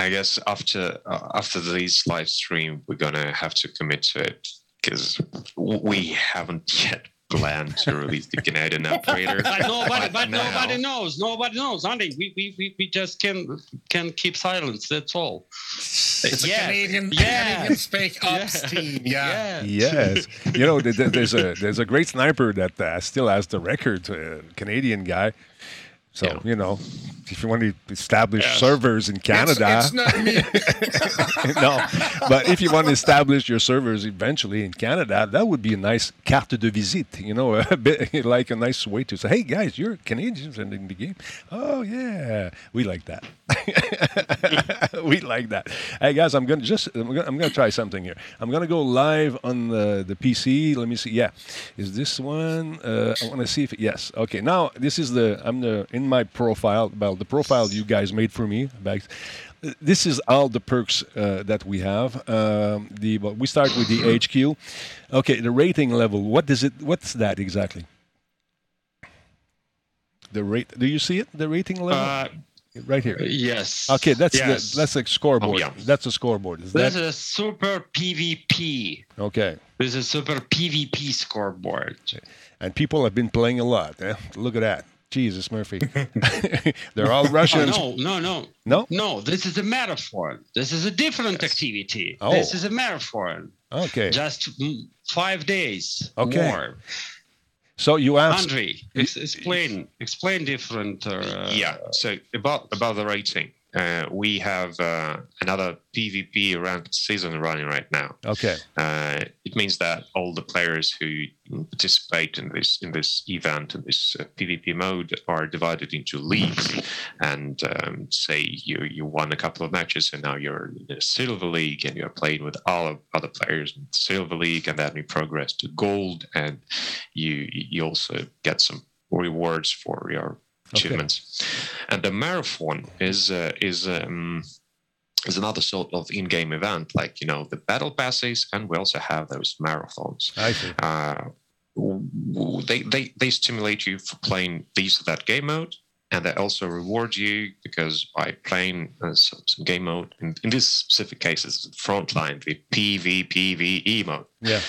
I guess after uh, after this live stream, we're gonna have to commit to it because we haven't yet planned to release the Canadian operator. but nobody but now- nobody knows nobody knows Andy. We, we we we just can can keep silence that's all It's a Canadian, Yeah. Canadian Spec Ops Yeah. team. Yeah. Yes, you know th- th- there's a there's a great sniper that uh, still has the record, uh, Canadian guy. So Yeah. you know, if you want to establish Yes. servers in Canada, it's not me. no, but if you want to establish your servers eventually in Canada, that would be a nice carte de visite. You know, a bit like a nice way to say, "Hey guys, you're Canadians and in the game." Oh yeah, we like that. we like that. Hey guys, I'm gonna just I'm gonna, I'm gonna try something here. I'm gonna go live on the the PC. Let me see. Yeah, is this one? Uh, I want to see if yes. Okay, now this is the I'm the in my profile. Well, the profile you guys made for me. Back this is all the perks uh, that we have. Um, the but we start with the HQ. Okay, the rating level. What is it? What's that exactly? The rate. Do you see it? The rating level uh, right here. yes Okay, that's yes. the, that's a scoreboard. Oh, yeah. That's a scoreboard. Is this that is a super pvp okay? this is a super pvp scoreboard And people have been playing a lot. Eh? Look at that. Jesus Murphy. They're all Oh, Russians. no, no, no. No? No, this is a metaphor. This is a different activity. Oh. This is a metaphor. Okay. Just five days Okay. more. So you have Andre, explain, explain different. Uh, yeah. So about about the rating, uh, we have uh, another PvP ranked season running right now. okay. Uh, it means that all the players who participate in this in this event in this uh, PvP mode are divided into leagues. And um, say you you won a couple of matches and now you're in a silver league and you're playing with all of other players in silver league, and then you progress to gold, and you you also get some rewards for your Okay. achievements. And the marathon is uh, is um, is another sort of in-game event, like you know the battle passes, and we also have those marathons. I see. Uh, they they they stimulate you for playing these or that game mode, and they also reward you because by playing uh, some, some game mode. In, in this specific case, it's the frontline, the PvPvE mode. Yeah.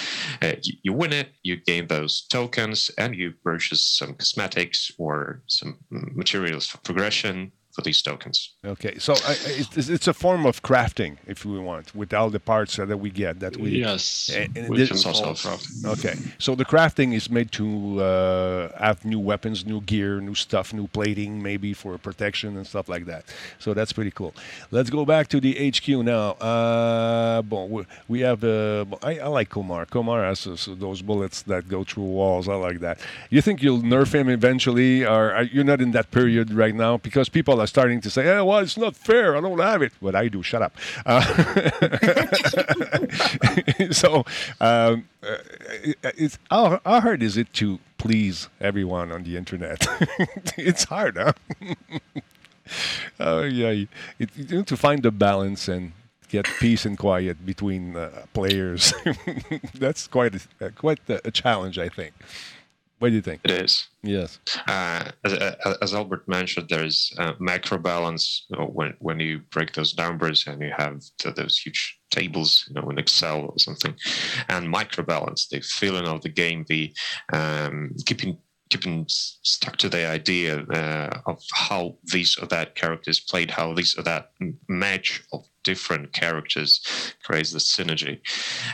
Uh, you, you win it, you gain those tokens, and you purchase some cosmetics or some mm, materials for progression for these tokens. Okay. So uh, it's, it's a form of crafting, if we want, with all the parts uh, that we get. That we. Yes. And- and we can It's also call from- Okay, so the crafting is made to uh, have new weapons, new gear, new stuff, new plating, maybe for protection and stuff like that. So that's pretty cool. Let's go back to the HQ now. Uh, bon, we, we have. Uh, I, I like Komar. Komar has those, those bullets that go through walls. I like that. You think you'll nerf him eventually, or you're you not in that period right now? Because people people are starting to say, oh, well, it's not fair. I don't have it. What I do, shut up. Uh, so, um, uh, it's, how, how hard is it to please everyone on the internet? it's hard, huh? Oh, yeah. It, you need to find the balance and get peace and quiet between uh, players. That's quite a, quite a challenge, I think. What do you think? It is. Yes. Uh, as, uh, as, Albert mentioned, there's uh, macro balance you know, when when you break those numbers and you have those huge tables, you know, in Excel or something, and micro balance, the feeling of the game, the um, keeping keeping stuck to the idea uh, of how these or that characters played, how these or that match of different characters creates the synergy.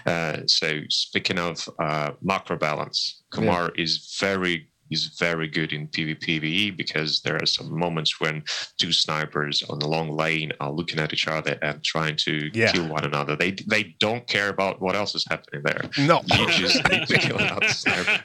Uh, so speaking of uh, macro balance, Komar yeah. is very is very good in PvPvE because there are some moments when two snipers on a long lane are looking at each other and trying to yeah. kill one another. They they don't care about what else is happening there. No, you just need to kill another sniper.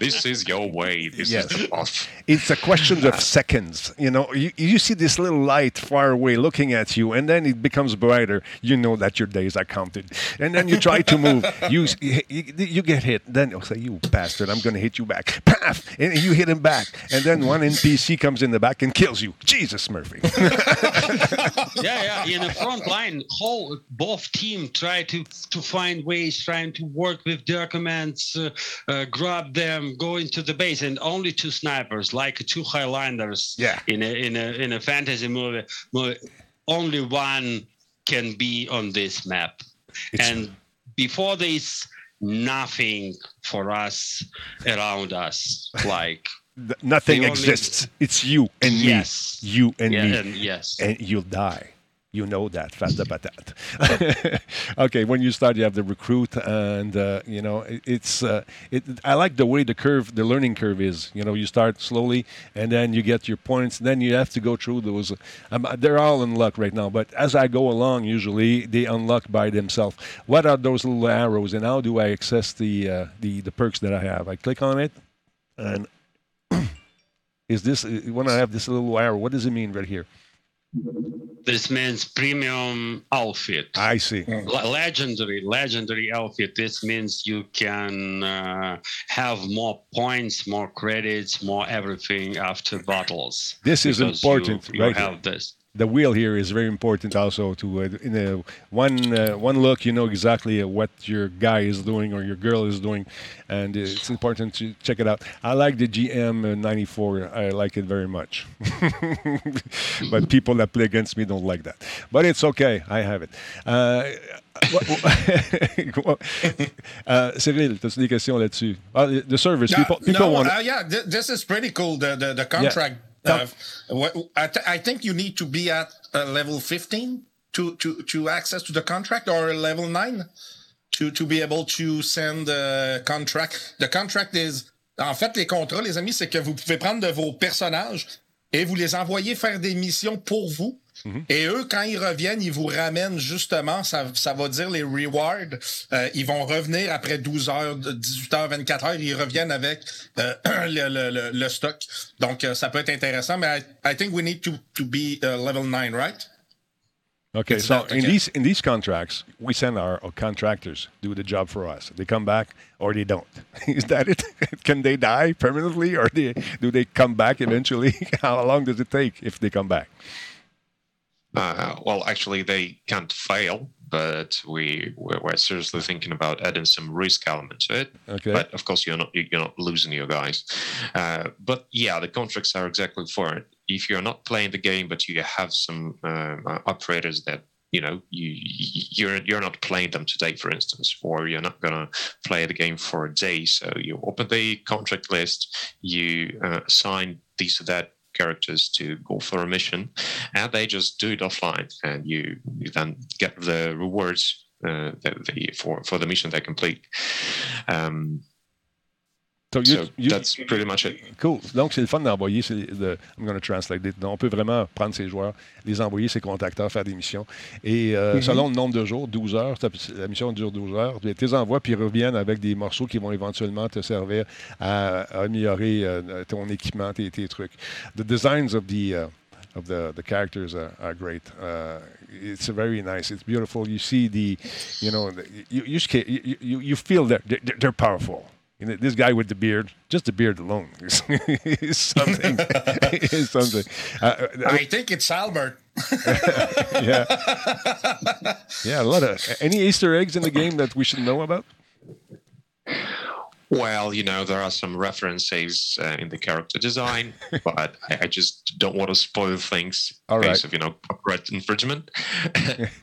This is your way. This yes. is the path. It's a question of ah. seconds. You know, you, you see this little light far away looking at you, and then it becomes brighter. You know that your days are counted, and then you try to move. You you, you get hit. Then you'll say, "You bastard! I'm going to hit you back." Path and you hit him back, and then one NPC comes in the back and kills you. Jesus, Murphy. yeah, yeah. In the front line, whole both team try to to find ways, trying to work with documents, uh, uh, grab them, go into the base, and only two snipers, like two Highlanders. Yeah. In a in a in a fantasy movie, movie only one can be on this map, it's, and before this nothing for us around us like nothing exists only... it's you and yes. me you and yeah, me. and yes. And you'll die you know that fast about that okay when you start you have the recruit and uh, you know it, it's uh, it, i like the way the curve the learning curve is. You know you start slowly and then you get your points then you have to go through those. Um, they're all in luck right now but as i go along usually they unlock by themselves. What are those little arrows and how do i access the uh, the the perks that i have? I click on it and is this when i have this little arrow what does it mean right here this means premium outfit. I see. L- legendary, legendary outfit. This means you can uh, have more points, more credits, more everything after battles. This is important, you, you right? have this the wheel here is very important also to uh, in a one uh, one look you know exactly uh, what your guy is doing or your girl is doing and it's important to check it out. I like the gm 94 i like it very much. But people that play against me don't like that. But it's okay. I have it. Uh, uh, Cyril, as des questions là-dessus? Ah, the service, people, people no, want... Uh, yeah, this is pretty cool, the, the, the contract yeah. I, th- I, think you need to be at uh, level 15 to, to, to access to the contract or level 9 to, to be able to send the contract. The contract is, en fait, les contrats, les amis, c'est que vous pouvez prendre de vos personnages et vous les envoyer faire des missions pour vous Mhm. Et eux, quand ils reviennent, ils vous ramènent justement, ça, ça va dire les rewards. Euh, ils vont revenir après 12 heures, 18 heures, 24 heures, ils reviennent avec euh, le, le, le, stock. Donc, euh, ça peut être intéressant, mais I, I think we need to, to be uh, level 9, right? Okay, so in these in these contracts, we send our, our, contractors do the job for us. They come back or they don't. Is that it? Can they die permanently, or they, do they come back eventually? How long does it take if they come back? Uh, well, actually, they can't fail, but we we're, seriously thinking about adding some risk element to it. Okay. But of course, you're not you're not losing your guys. Uh, but yeah, the contracts are exactly for it. If you're not playing the game, but you have some um, uh, operators that you know you you're you're not playing them today, for instance, or you're not gonna play the game for a day. So you open the contract list, you uh, assign these or that characters to go for a mission, and they just do it offline, and you, you then get the rewards uh, the, for for the mission they complete. Um, So, you, so you, that's pretty much it. Cool. Donc, c'est le fun d'envoyer. I'm going to translate it. on peut vraiment prendre ces joueurs, les envoyer, ces contacteurs, faire des missions. Et euh, mm-hmm. selon le nombre de jours, 12 heures, la mission dure 12 heures, tu les envoies, puis ils reviennent avec des morceaux qui vont éventuellement te servir à, améliorer euh, ton équipement, tes, tes, trucs. The designs of the. Uh, of the the characters are, are great. Uh, it's very nice. It's beautiful. You see the, you know, the, you you, just can't- you you you feel that they're, they're powerful. You know, this guy with the beard, just the beard alone, is, is something. is something. Uh, I think it's Albert. yeah, yeah. A lot of any Easter eggs in the game that we should know about. Well, you know, there are some references uh, in the character design, but I, I just don't want to spoil things in All case right. of, you know, copyright infringement.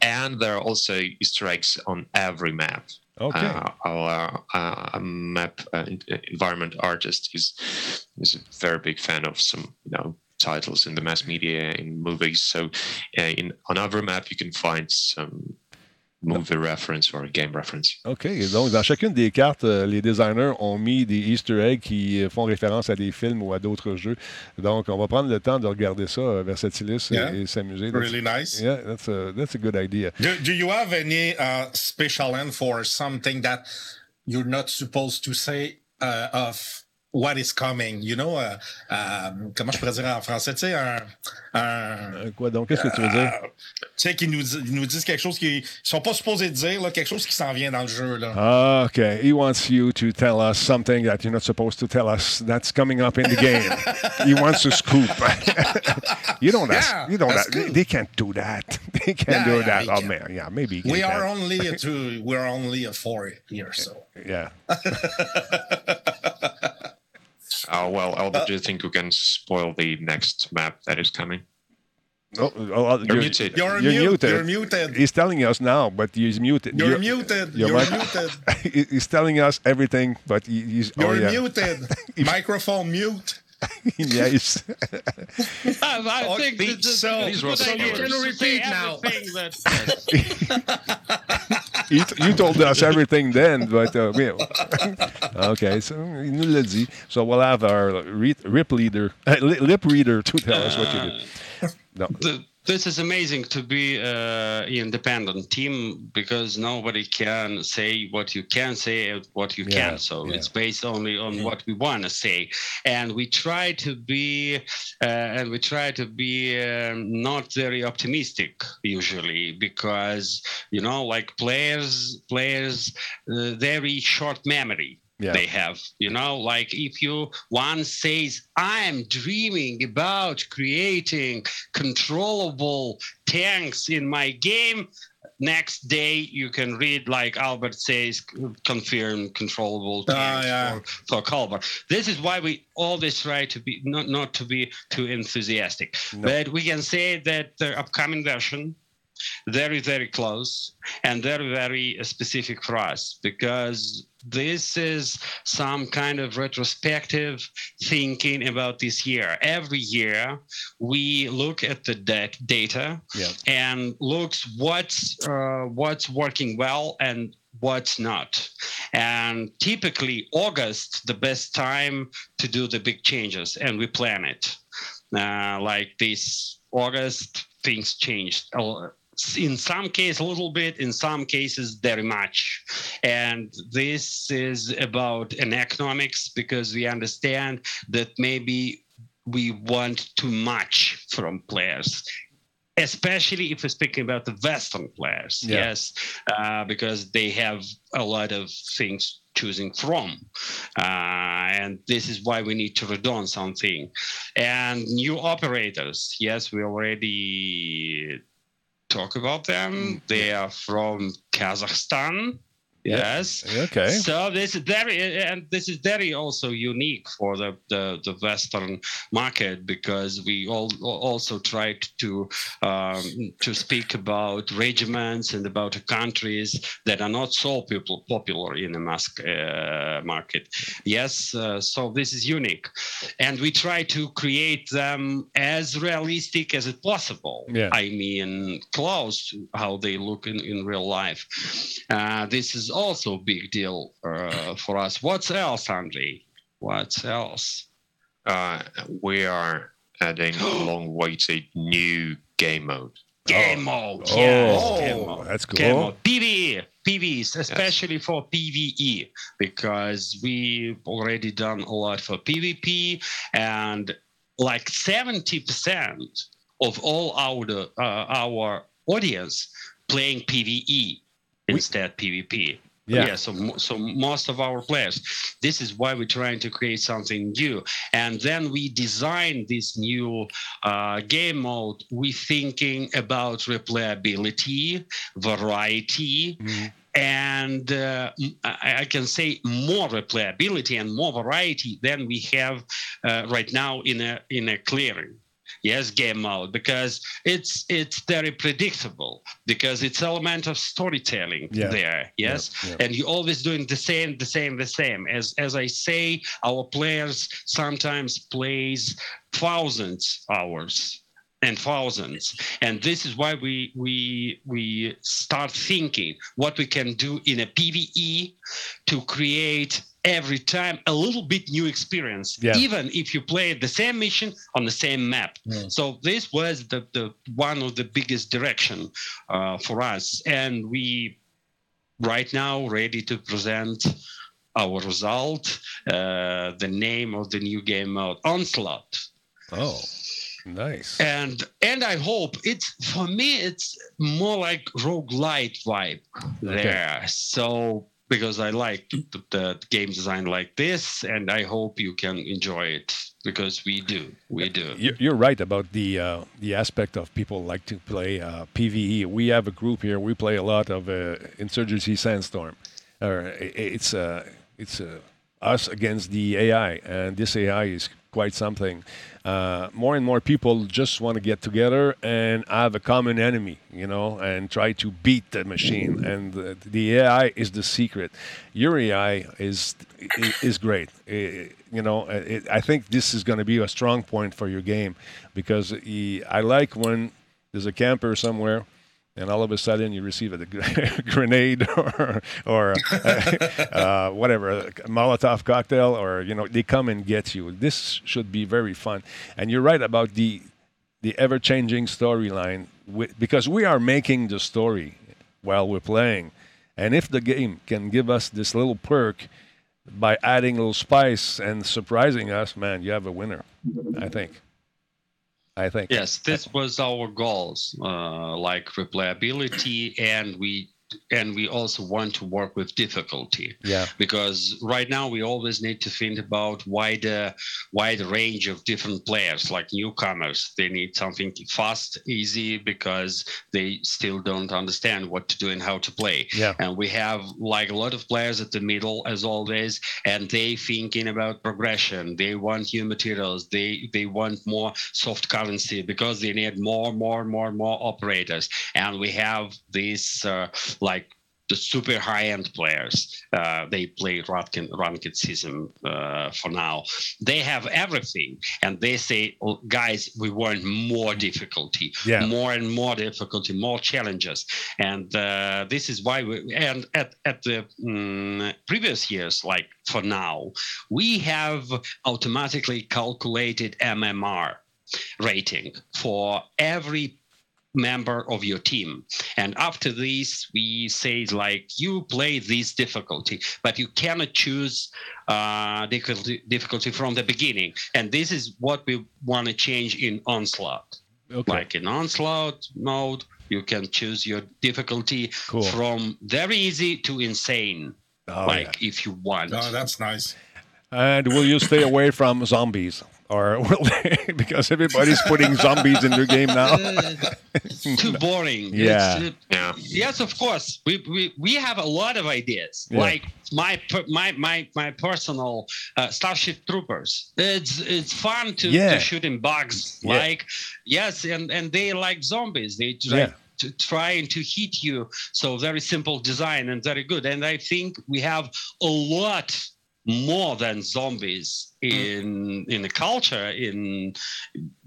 and there are also Easter eggs on every map. Okay. Uh, our uh, map uh, environment artist is is a very big fan of some, you know, titles in the mass media in movies. So, uh, in on every map, you can find some movie reference or a game reference. OK. Donc, dans chacune des cartes, euh, les designers ont mis des Easter eggs qui euh, font référence à des films ou à d'autres jeux. Donc, on va prendre le temps de regarder ça, euh, Versatilis, et- Yeah. et, s'amuser. Really nice. Yeah, that's a, that's a good idea. Do, do you have any uh, special end for something that you're not supposed to say uh, of what is coming? You know, uh, um, comment je pourrais dire en français? Tu sais, un. un Euh, Quoi donc? Qu'est-ce que tu veux dire? euh, tu sais, qu'ils nous, nous disent quelque chose qu'ils sont pas supposés dire, là, quelque chose qui s'en vient dans le jeu. Là. Ah, okay. He wants you to tell us something that you're not supposed to tell us that's coming up in the game. he wants a scoop. you don't ask. Yeah, You don't. ask- They, they can't do that. They can't Yeah, do yeah, that. Oh can. man, yeah, maybe. we are only a two. We're only a four here, so. Yeah. Oh well, Albert, uh, do you think we can spoil the next map that is coming? Oh, oh, You're muted. You're, You're mute, muted. You're muted. He's telling us now, but he's muted. You're, muted. your You're muted. He's telling us everything, but he's. You're oh, yeah. muted. Microphone mute. yeah, he's, I, I think the- that- that- so- that's a so you can to repeat now. everything that- he, you told us everything then, but uh, yeah. okay, so il nous l'a dit. So we'll have our re- rip leader, uh, li- lip reader to tell us what you did. No. the, this is amazing to be uh, independent team because nobody can say what you can say and what you Yeah, can so yeah. it's based only on what we want to say. And we try to be uh, and we try to be um, not very optimistic usually because you know like players players uh, very short memory Yeah. they have you know like if you one says i'm dreaming about creating controllable tanks in my game next day you can read like albert says confirm controllable Ah, tanks yeah. for, for Caliber. this is why we always try to be not not to be too enthusiastic but we can say that the upcoming version very very close and very very specific for us because this is some kind of retrospective thinking about this year. Every year we look at the dat- data Yeah. and looks what's uh, what's working well and what's not. And typically august the best time to do the big changes and we plan it. Uh, like this august things changed in some case a little bit in some cases very much. And this is about an economics because we understand that maybe we want too much from players especially if we're speaking about the western players Yeah. yes uh, because they have a lot of things choosing from. Uh, and this is why we need to redone something. And new operators yes we already talk about them. Mm. They are from kazakhstan yes. Okay. so this is very and this is very also unique for the the, the western market because we all also tried to um, to speak about regiments and about countries that are not so people popular in the mass uh, market. Yes uh, so this is unique. And we try to create them as realistic as it possible. Yeah. i mean close to how they look in, in real life. Uh, this is also a big deal uh, for us. What's else, Andre? What else? Uh, we are adding long-awaited new game mode. Game mode. Oh, yes, game mode. that's Game cool. mode. PVE. PVEs, especially for PVE, because we've already done a lot for PvP and like 70% of all our uh, our audience playing PVE instead PvP. Yeah. So so most of our players. This is why we're trying to create something new, and then we design this new uh, game mode. We thinking about replayability, variety. Mhm. And uh, I can say more replayability and more variety than we have uh, right now in a in a clearing yes game mode because it's it's very predictable because it's element of storytelling Yeah. there yes yeah. and you're always doing the same the same the same as as i say our players sometimes plays thousands hours and thousands and this is why we we we start thinking what we can do in a pve to create every time a little bit new experience Yeah. even if you play the same mission on the same map Mm. so this was the, the one of the biggest direction uh, for us and we right now ready to present our result uh, the name of the new game mode onslaught Oh, nice. and and i hope it's for me it's more like roguelite vibe there so because i like the, the game design like this and i hope you can enjoy it because we do we do You- You're right about the uh, the aspect of people like to play uh, PVE. We have a group here. We play a lot of uh, Insurgency Sandstorm. Or i- i- it's uh, it's uh, us against the AI, and this AI is quite something. Uh, more and more people just want to get together and have a common enemy, you know, and try to beat the machine. And the, the AI is the secret. Your AI is is, great. I- you know, it, I think this is going to be a strong point for your game because he, I like when there's a camper somewhere and all of a sudden you receive a grenade or or uh, uh, whatever a Molotov cocktail or you know they come and get you. This should be very fun. And you're right about the the ever changing storyline because we are making the story while we're playing. And if the game can give us this little perk by adding a little spice and surprising us, man, you have a winner. I think. I think. Yes, this was our goals, uh, like replayability, and we and we also want to work with difficulty. Yeah. because right now we always need to think about wide wide range of different players like newcomers. They need something fast easy because they still don't understand what to do and how to play. Yeah. and we have like a lot of players at the middle as always and they thinking about progression. They want new materials. They they want more soft currency because they need more more more more operators. And we have this uh, like the super high-end players uh, they play ranked season uh, for now they have everything and they say "Oh, guys we want more difficulty Yeah. more and more difficulty more challenges and uh, this is why we and at, at the mm, previous years like for now we have automatically calculated mmr rating for every member of your team and after this we say like you play this difficulty but you cannot choose uh, difficulty, difficulty from the beginning and this is what we want to change in onslaught Okay. like in onslaught mode you can choose your difficulty Cool. from very easy to insane Oh, like if you want Oh, that's nice. And will you stay away from zombies? Or will they, because everybody's putting zombies in their game now. too boring Yeah. It's, uh, Yeah. yes of course we, we we have a lot of ideas Yeah. like my my my my personal uh, starship troopers it's it's fun to, Yeah. to shoot in bugs Yeah. like yes and and they like zombies they try Yeah. to trying to hit you so very simple design and very good and i think we have a lot more than zombies in in the culture in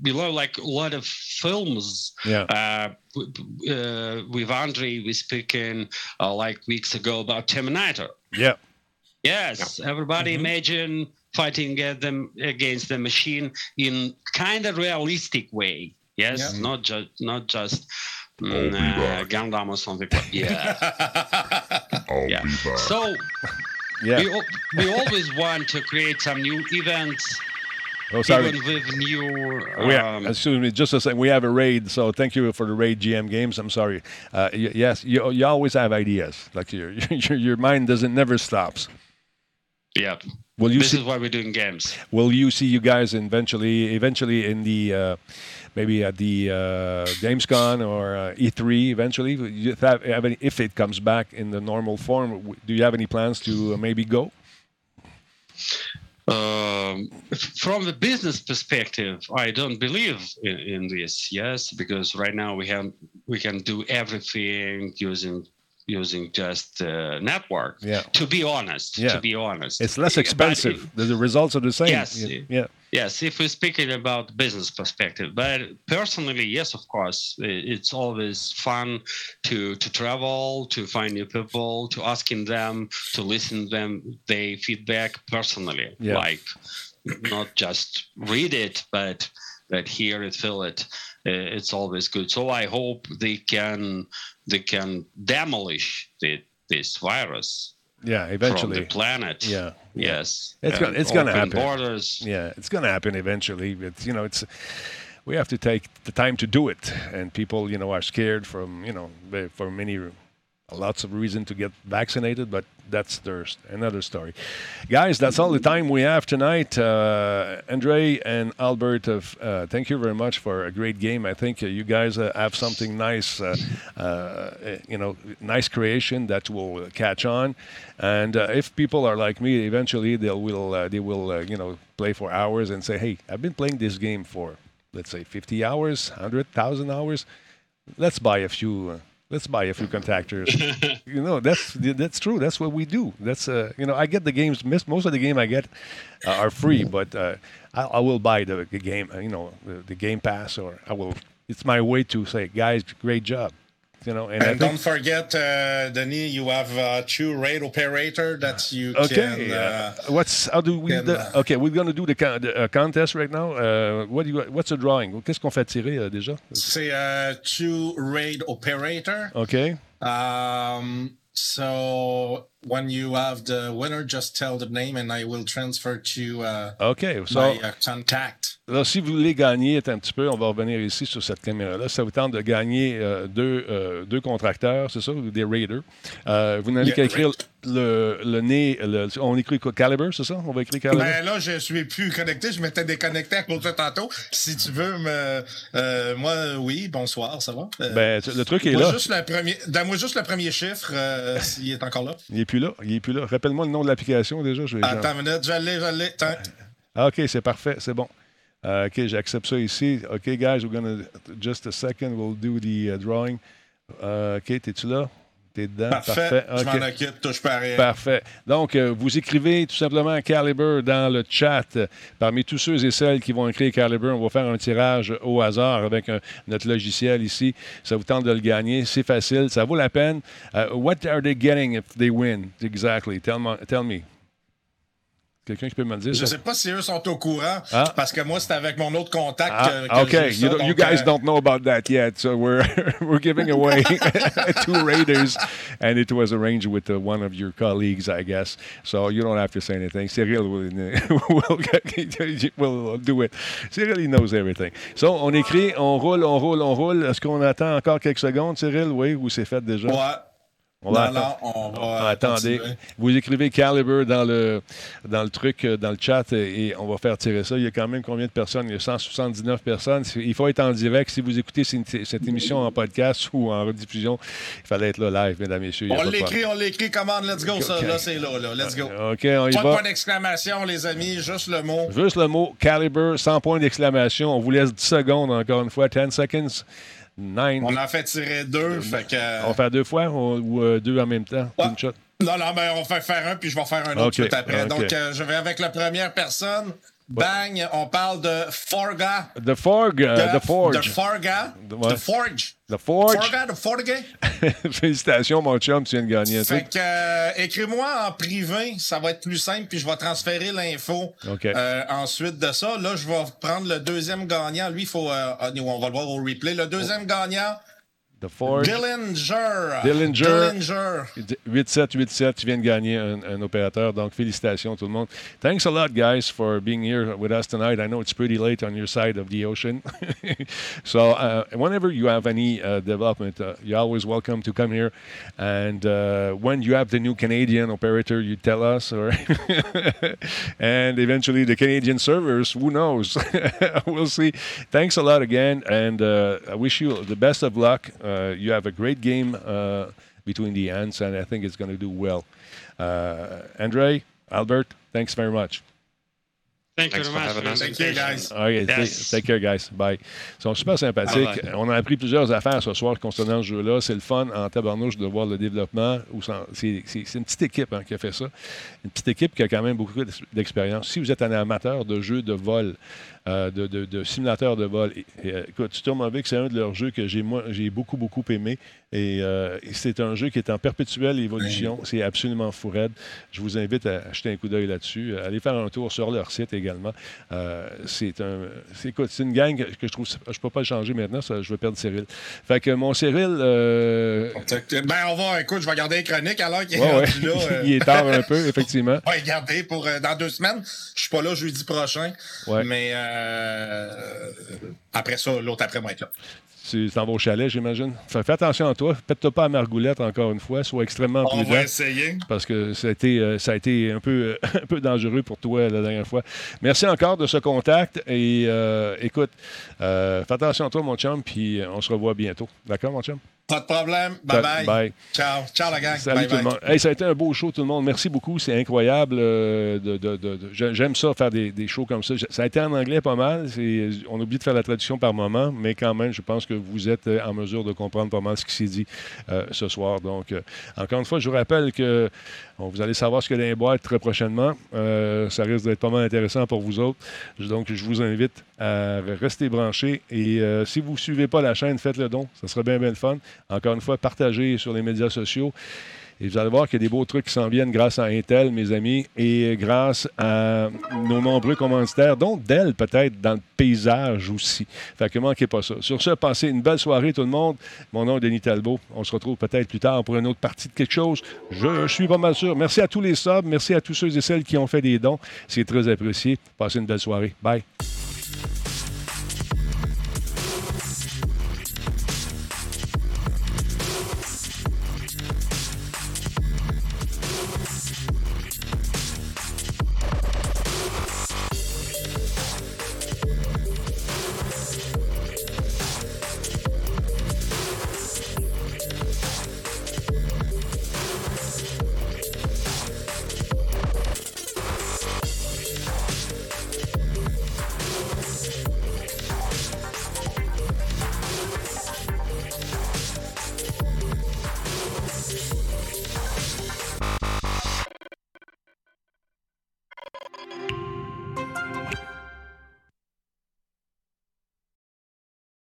below like a lot of films Yeah. uh, w- w- uh, with Andre, we speaking uh, like weeks ago about Terminator. Yeah. Yes, everybody Mm-hmm. imagine fighting at them against the machine in kind of realistic way. Yes, Yeah. not just not just mm, uh, Gundam or something. But yeah, yeah. So Yeah. we, we always want to create some new events Oh, sorry. even with new. Um, excuse me, just a second. We have a raid, so thank you for the raid GM games. I'm sorry. Uh, y- yes, you, you always have ideas. Like your, your your mind doesn't never stops. yeah. Will you This see? is why we're doing games. Will you see you guys eventually, eventually in the uh, maybe at the uh, Gamescom or uh, E3 eventually? You have, have any, if it comes back in the normal form, do you have any plans to uh, maybe go? Um, from the business perspective, I don't believe in, in this. Yes, because right now we have we can do everything using using just uh, network. Yeah. To be honest. Yeah. To be honest. It's less expensive. the, the results are the same. Yes. Yeah. yeah. Yes, if we're speaking about business perspective, but personally, yes, of course, it's always fun to to travel, to find new people, to asking them, to listen them their feedback personally, Yeah. like not just read it, but but hear it, feel it. Uh, It's always good. So I hope they can they can demolish the, this virus Yeah, from eventually. the planet. Yeah. Yes, It's gonna- it's gonna happen. Borders. Yeah, it's going to happen eventually. It's you know, it's we have to take the time to do it, and people you know are scared from you know for many lots of reason to get vaccinated, but that's their, another story. Guys, that's all the time we have tonight. Uh, Andre and Albert, have, uh, thank you very much for a great game. I think uh, you guys uh, have something nice, uh, uh, you know, nice creation that will catch on. And uh, if people are like me, eventually they will uh, they will uh, you know play for hours and say, hey, I've been playing this game for let's say 50 hours, 100,000 hours. Let's buy a few. Let's buy a few contactors. you know, that's that's true. That's what we do. That's uh, you know, I get the games. Most of the game I get uh, are free, but uh, I, I will buy the, the game. uh, You know, the, the Game Pass, or I will. It's my way to say, guys, great job. You know, and, And don't forget, uh, Denis, you have uh, two raid operator that you Okay. can. uh, Uh, what's how do we? can, the- uh, okay, we're gonna do the, con- the uh, contest right now. Uh, what do you? What's a drawing? Qu'est-ce qu'on fait tirer euh, déjà? c'est uh, two raid operator. Okay. Um, so when you have the winner, just tell the name and I will transfer to uh, Okay. So my uh, contact. Alors, si vous voulez gagner un petit peu, on va revenir ici sur cette caméra-là. Ça vous tente de gagner euh, deux, euh, deux contracteurs, c'est ça, ou des raiders. Euh, vous n'avez Yeah, qu'à écrire le, le nez. le- on écrit quoi, Caliber, c'est ça? On va écrire Caliber? Ben là, je suis plus connecté. Je m'étais déconnecté à cause de tantôt. Si tu veux me. moi, oui, bonsoir, ça va? Ben, le truc est moi, là. juste le premier, donne-moi juste le premier chiffre, s'il est encore là. Il est plus là. Il est plus là. Rappelle-moi le nom de l'application déjà. Je vais- Attends une minute, je l'ai, je l'ai. Ah, OK, c'est parfait. C'est bon. Euh, OK, j'accepte ça ici. OK, guys, we're going to. Just a second, we'll do the uh, drawing. Euh, OK, t'es-tu là? T'es dedans? Parfait, je m'en occupe, touche pas rien. Parfait. Donc, euh, vous écrivez tout simplement Caliber dans le chat. Parmi tous ceux et celles qui vont écrire Caliber, on va faire un tirage au hasard avec un- notre logiciel ici. Ça vous tente de le gagner. C'est facile. Ça vaut la peine. Uh, what are they getting if they win? Exactly. Tell me. Tell me. Quelqu'un qui peut me le dire? Je ça? sais pas si eux sont au courant, Ah. parce que moi, c'est avec mon autre contact Ah, que j'ai ça, you, don't- you donc, guys euh, don't know about that yet, so we're we're giving away two Raiders, and it was arranged with uh, one of your colleagues, I guess. So you don't have to say anything. Cyril will, will, will do it. Cyril, he knows everything. So on écrit, on roule, on roule, on roule. Est-ce qu'on attend encore quelques secondes, Cyril? Oui, ou c'est fait déjà? Ouais. On va non, attendre. non, on va. Attendez, continuer. vous écrivez Caliber dans le, dans le truc, euh, dans le chat, et, et on va faire tirer ça. Il y a quand même combien de personnes? Il y a 179 personnes. Il faut être en direct. Si vous écoutez cette, émission en podcast ou en rediffusion, il fallait être là live, mesdames et messieurs. On pas l'écrit, on l'écrit, commande, let's go, ça. Là, c'est là, là, let's go. problème. OK, on y Pas va. point d'exclamation, les amis, juste le mot. Juste le mot Caliber, sans point d'exclamation. On vous laisse 10 secondes, encore une fois. 10 seconds. 9. On en fait tirer deux, fait que. On faire deux fois ou, ou, euh, deux en même temps? Ouais. Une shot? Non, non, mais on va faire un, puis je vais faire un autre tout après. ok. Donc, euh, je vais avec la première personne. Bang, on parle de Forga. The Forge. the Forge. De Forga. De Forge. The Forge. Forga, de Forga. Félicitations, mon chum, tu viens de gagner Fait que, euh, écris-moi en privé, ça va être plus simple, puis je vais transférer l'info. Euh, ensuite de ça, là, je vais prendre le deuxième gagnant. Lui, il faut. euh, ah, on va le voir au replay. Le deuxième gagnant, The Forge. Dillinger. Dillinger. Dillinger. 8787, tu viens de gagner un, un opérateur. Donc, félicitations tout le monde. Thanks a lot, guys, for being here with us tonight. I know it's pretty late on your side of the ocean. so, uh, whenever you have any uh, development, uh, you're always welcome to come here. And uh, when you have the new Canadian operator, you tell us. or And eventually the Canadian servers, who knows? we'll see. Thanks a lot again. And uh, I wish you the best of luck. Uh, you have a great game uh, between the ends, and I think it's going to do well. Uh, Andre, Albert, thanks very much. Thank you very much. Thank you, guys. OK, Yes. take, take care, guys. Bye. Ils sont super sympathiques. On a appris plusieurs affaires ce soir concernant ce jeu-là. C'est le fun en tabarnouche de voir le développement. C'est une petite équipe hein, qui a fait ça. Une petite équipe qui a quand même beaucoup d'ex- d'expérience. Si vous êtes un amateur de jeux de vol, euh, de, de, de simulateurs de vol, et- et, euh, écoute, Sturmovik, c'est un de leurs jeux que j'ai moi j'ai beaucoup, beaucoup aimé. Et euh, c'est un jeu qui est en perpétuelle évolution. C'est absolument fou raide. Je vous invite à jeter un coup d'œil là-dessus. Allez faire un tour sur leur site également. Euh, c'est un, c'est, écoute, c'est une gang que je trouve. Je ne peux pas le changer maintenant, ça, je vais perdre Cyril. Fait que mon Cyril. Ben, on va, écoute, je vais garder les chroniques alors qu'il est ouais, là. Il est tard un peu, effectivement. Ouais, garder pour dans deux semaines. Je suis pas là jeudi prochain. Ouais. Mais euh, après ça, l'autre après moi être là. Tu t'en vas au chalet, j'imagine. Fais, fais attention à toi. Pète-toi pas à Margoulette encore une fois. Sois extrêmement On prudent. va essayer. parce que ça a été, euh, ça a été un, peu, un peu dangereux pour toi la dernière fois. Merci encore de ce contact et euh, écoute, euh, fais attention à toi, mon chum, puis euh, on se revoit bientôt. D'accord, mon chum? Pas de problème. Bye bye. Bye. Ciao. Ciao la gang. Salut bye tout le monde. Hey, ça a été un beau show, tout le monde. Merci beaucoup. C'est incroyable. euh, de, de- de- de- j'ai- J'aime ça, faire des, des shows comme ça. Ça a été en anglais pas mal. On oublie de faire la traduction par moment, mais quand même, je pense que vous êtes euh, en mesure de comprendre pas mal ce qui s'est dit euh, ce soir. Donc, euh, encore une fois, je vous rappelle que vous allez savoir ce dans les boîtes très prochainement. Euh, ça risque d'être pas mal intéressant pour vous autres. Donc, je vous invite à rester branchés. Et euh, si vous ne suivez pas la chaîne, faites le don. Ça serait bien, bien le fun. Encore une fois, partagez sur les médias sociaux. Et vous allez voir qu'il y a des beaux trucs qui s'en viennent grâce à Intel, mes amis, et grâce à nos nombreux commanditaires, dont Dell peut-être dans le paysage aussi. Fait que manquez pas ça. Sur ce, passez une belle soirée tout le monde. Mon nom est Denis Talbot. On se retrouve peut-être plus tard pour une autre partie de quelque chose. Je, je suis pas mal sûr. Merci à tous les subs. Merci à tous ceux et celles qui ont fait des dons. C'est très apprécié. Passez une belle soirée. Bye.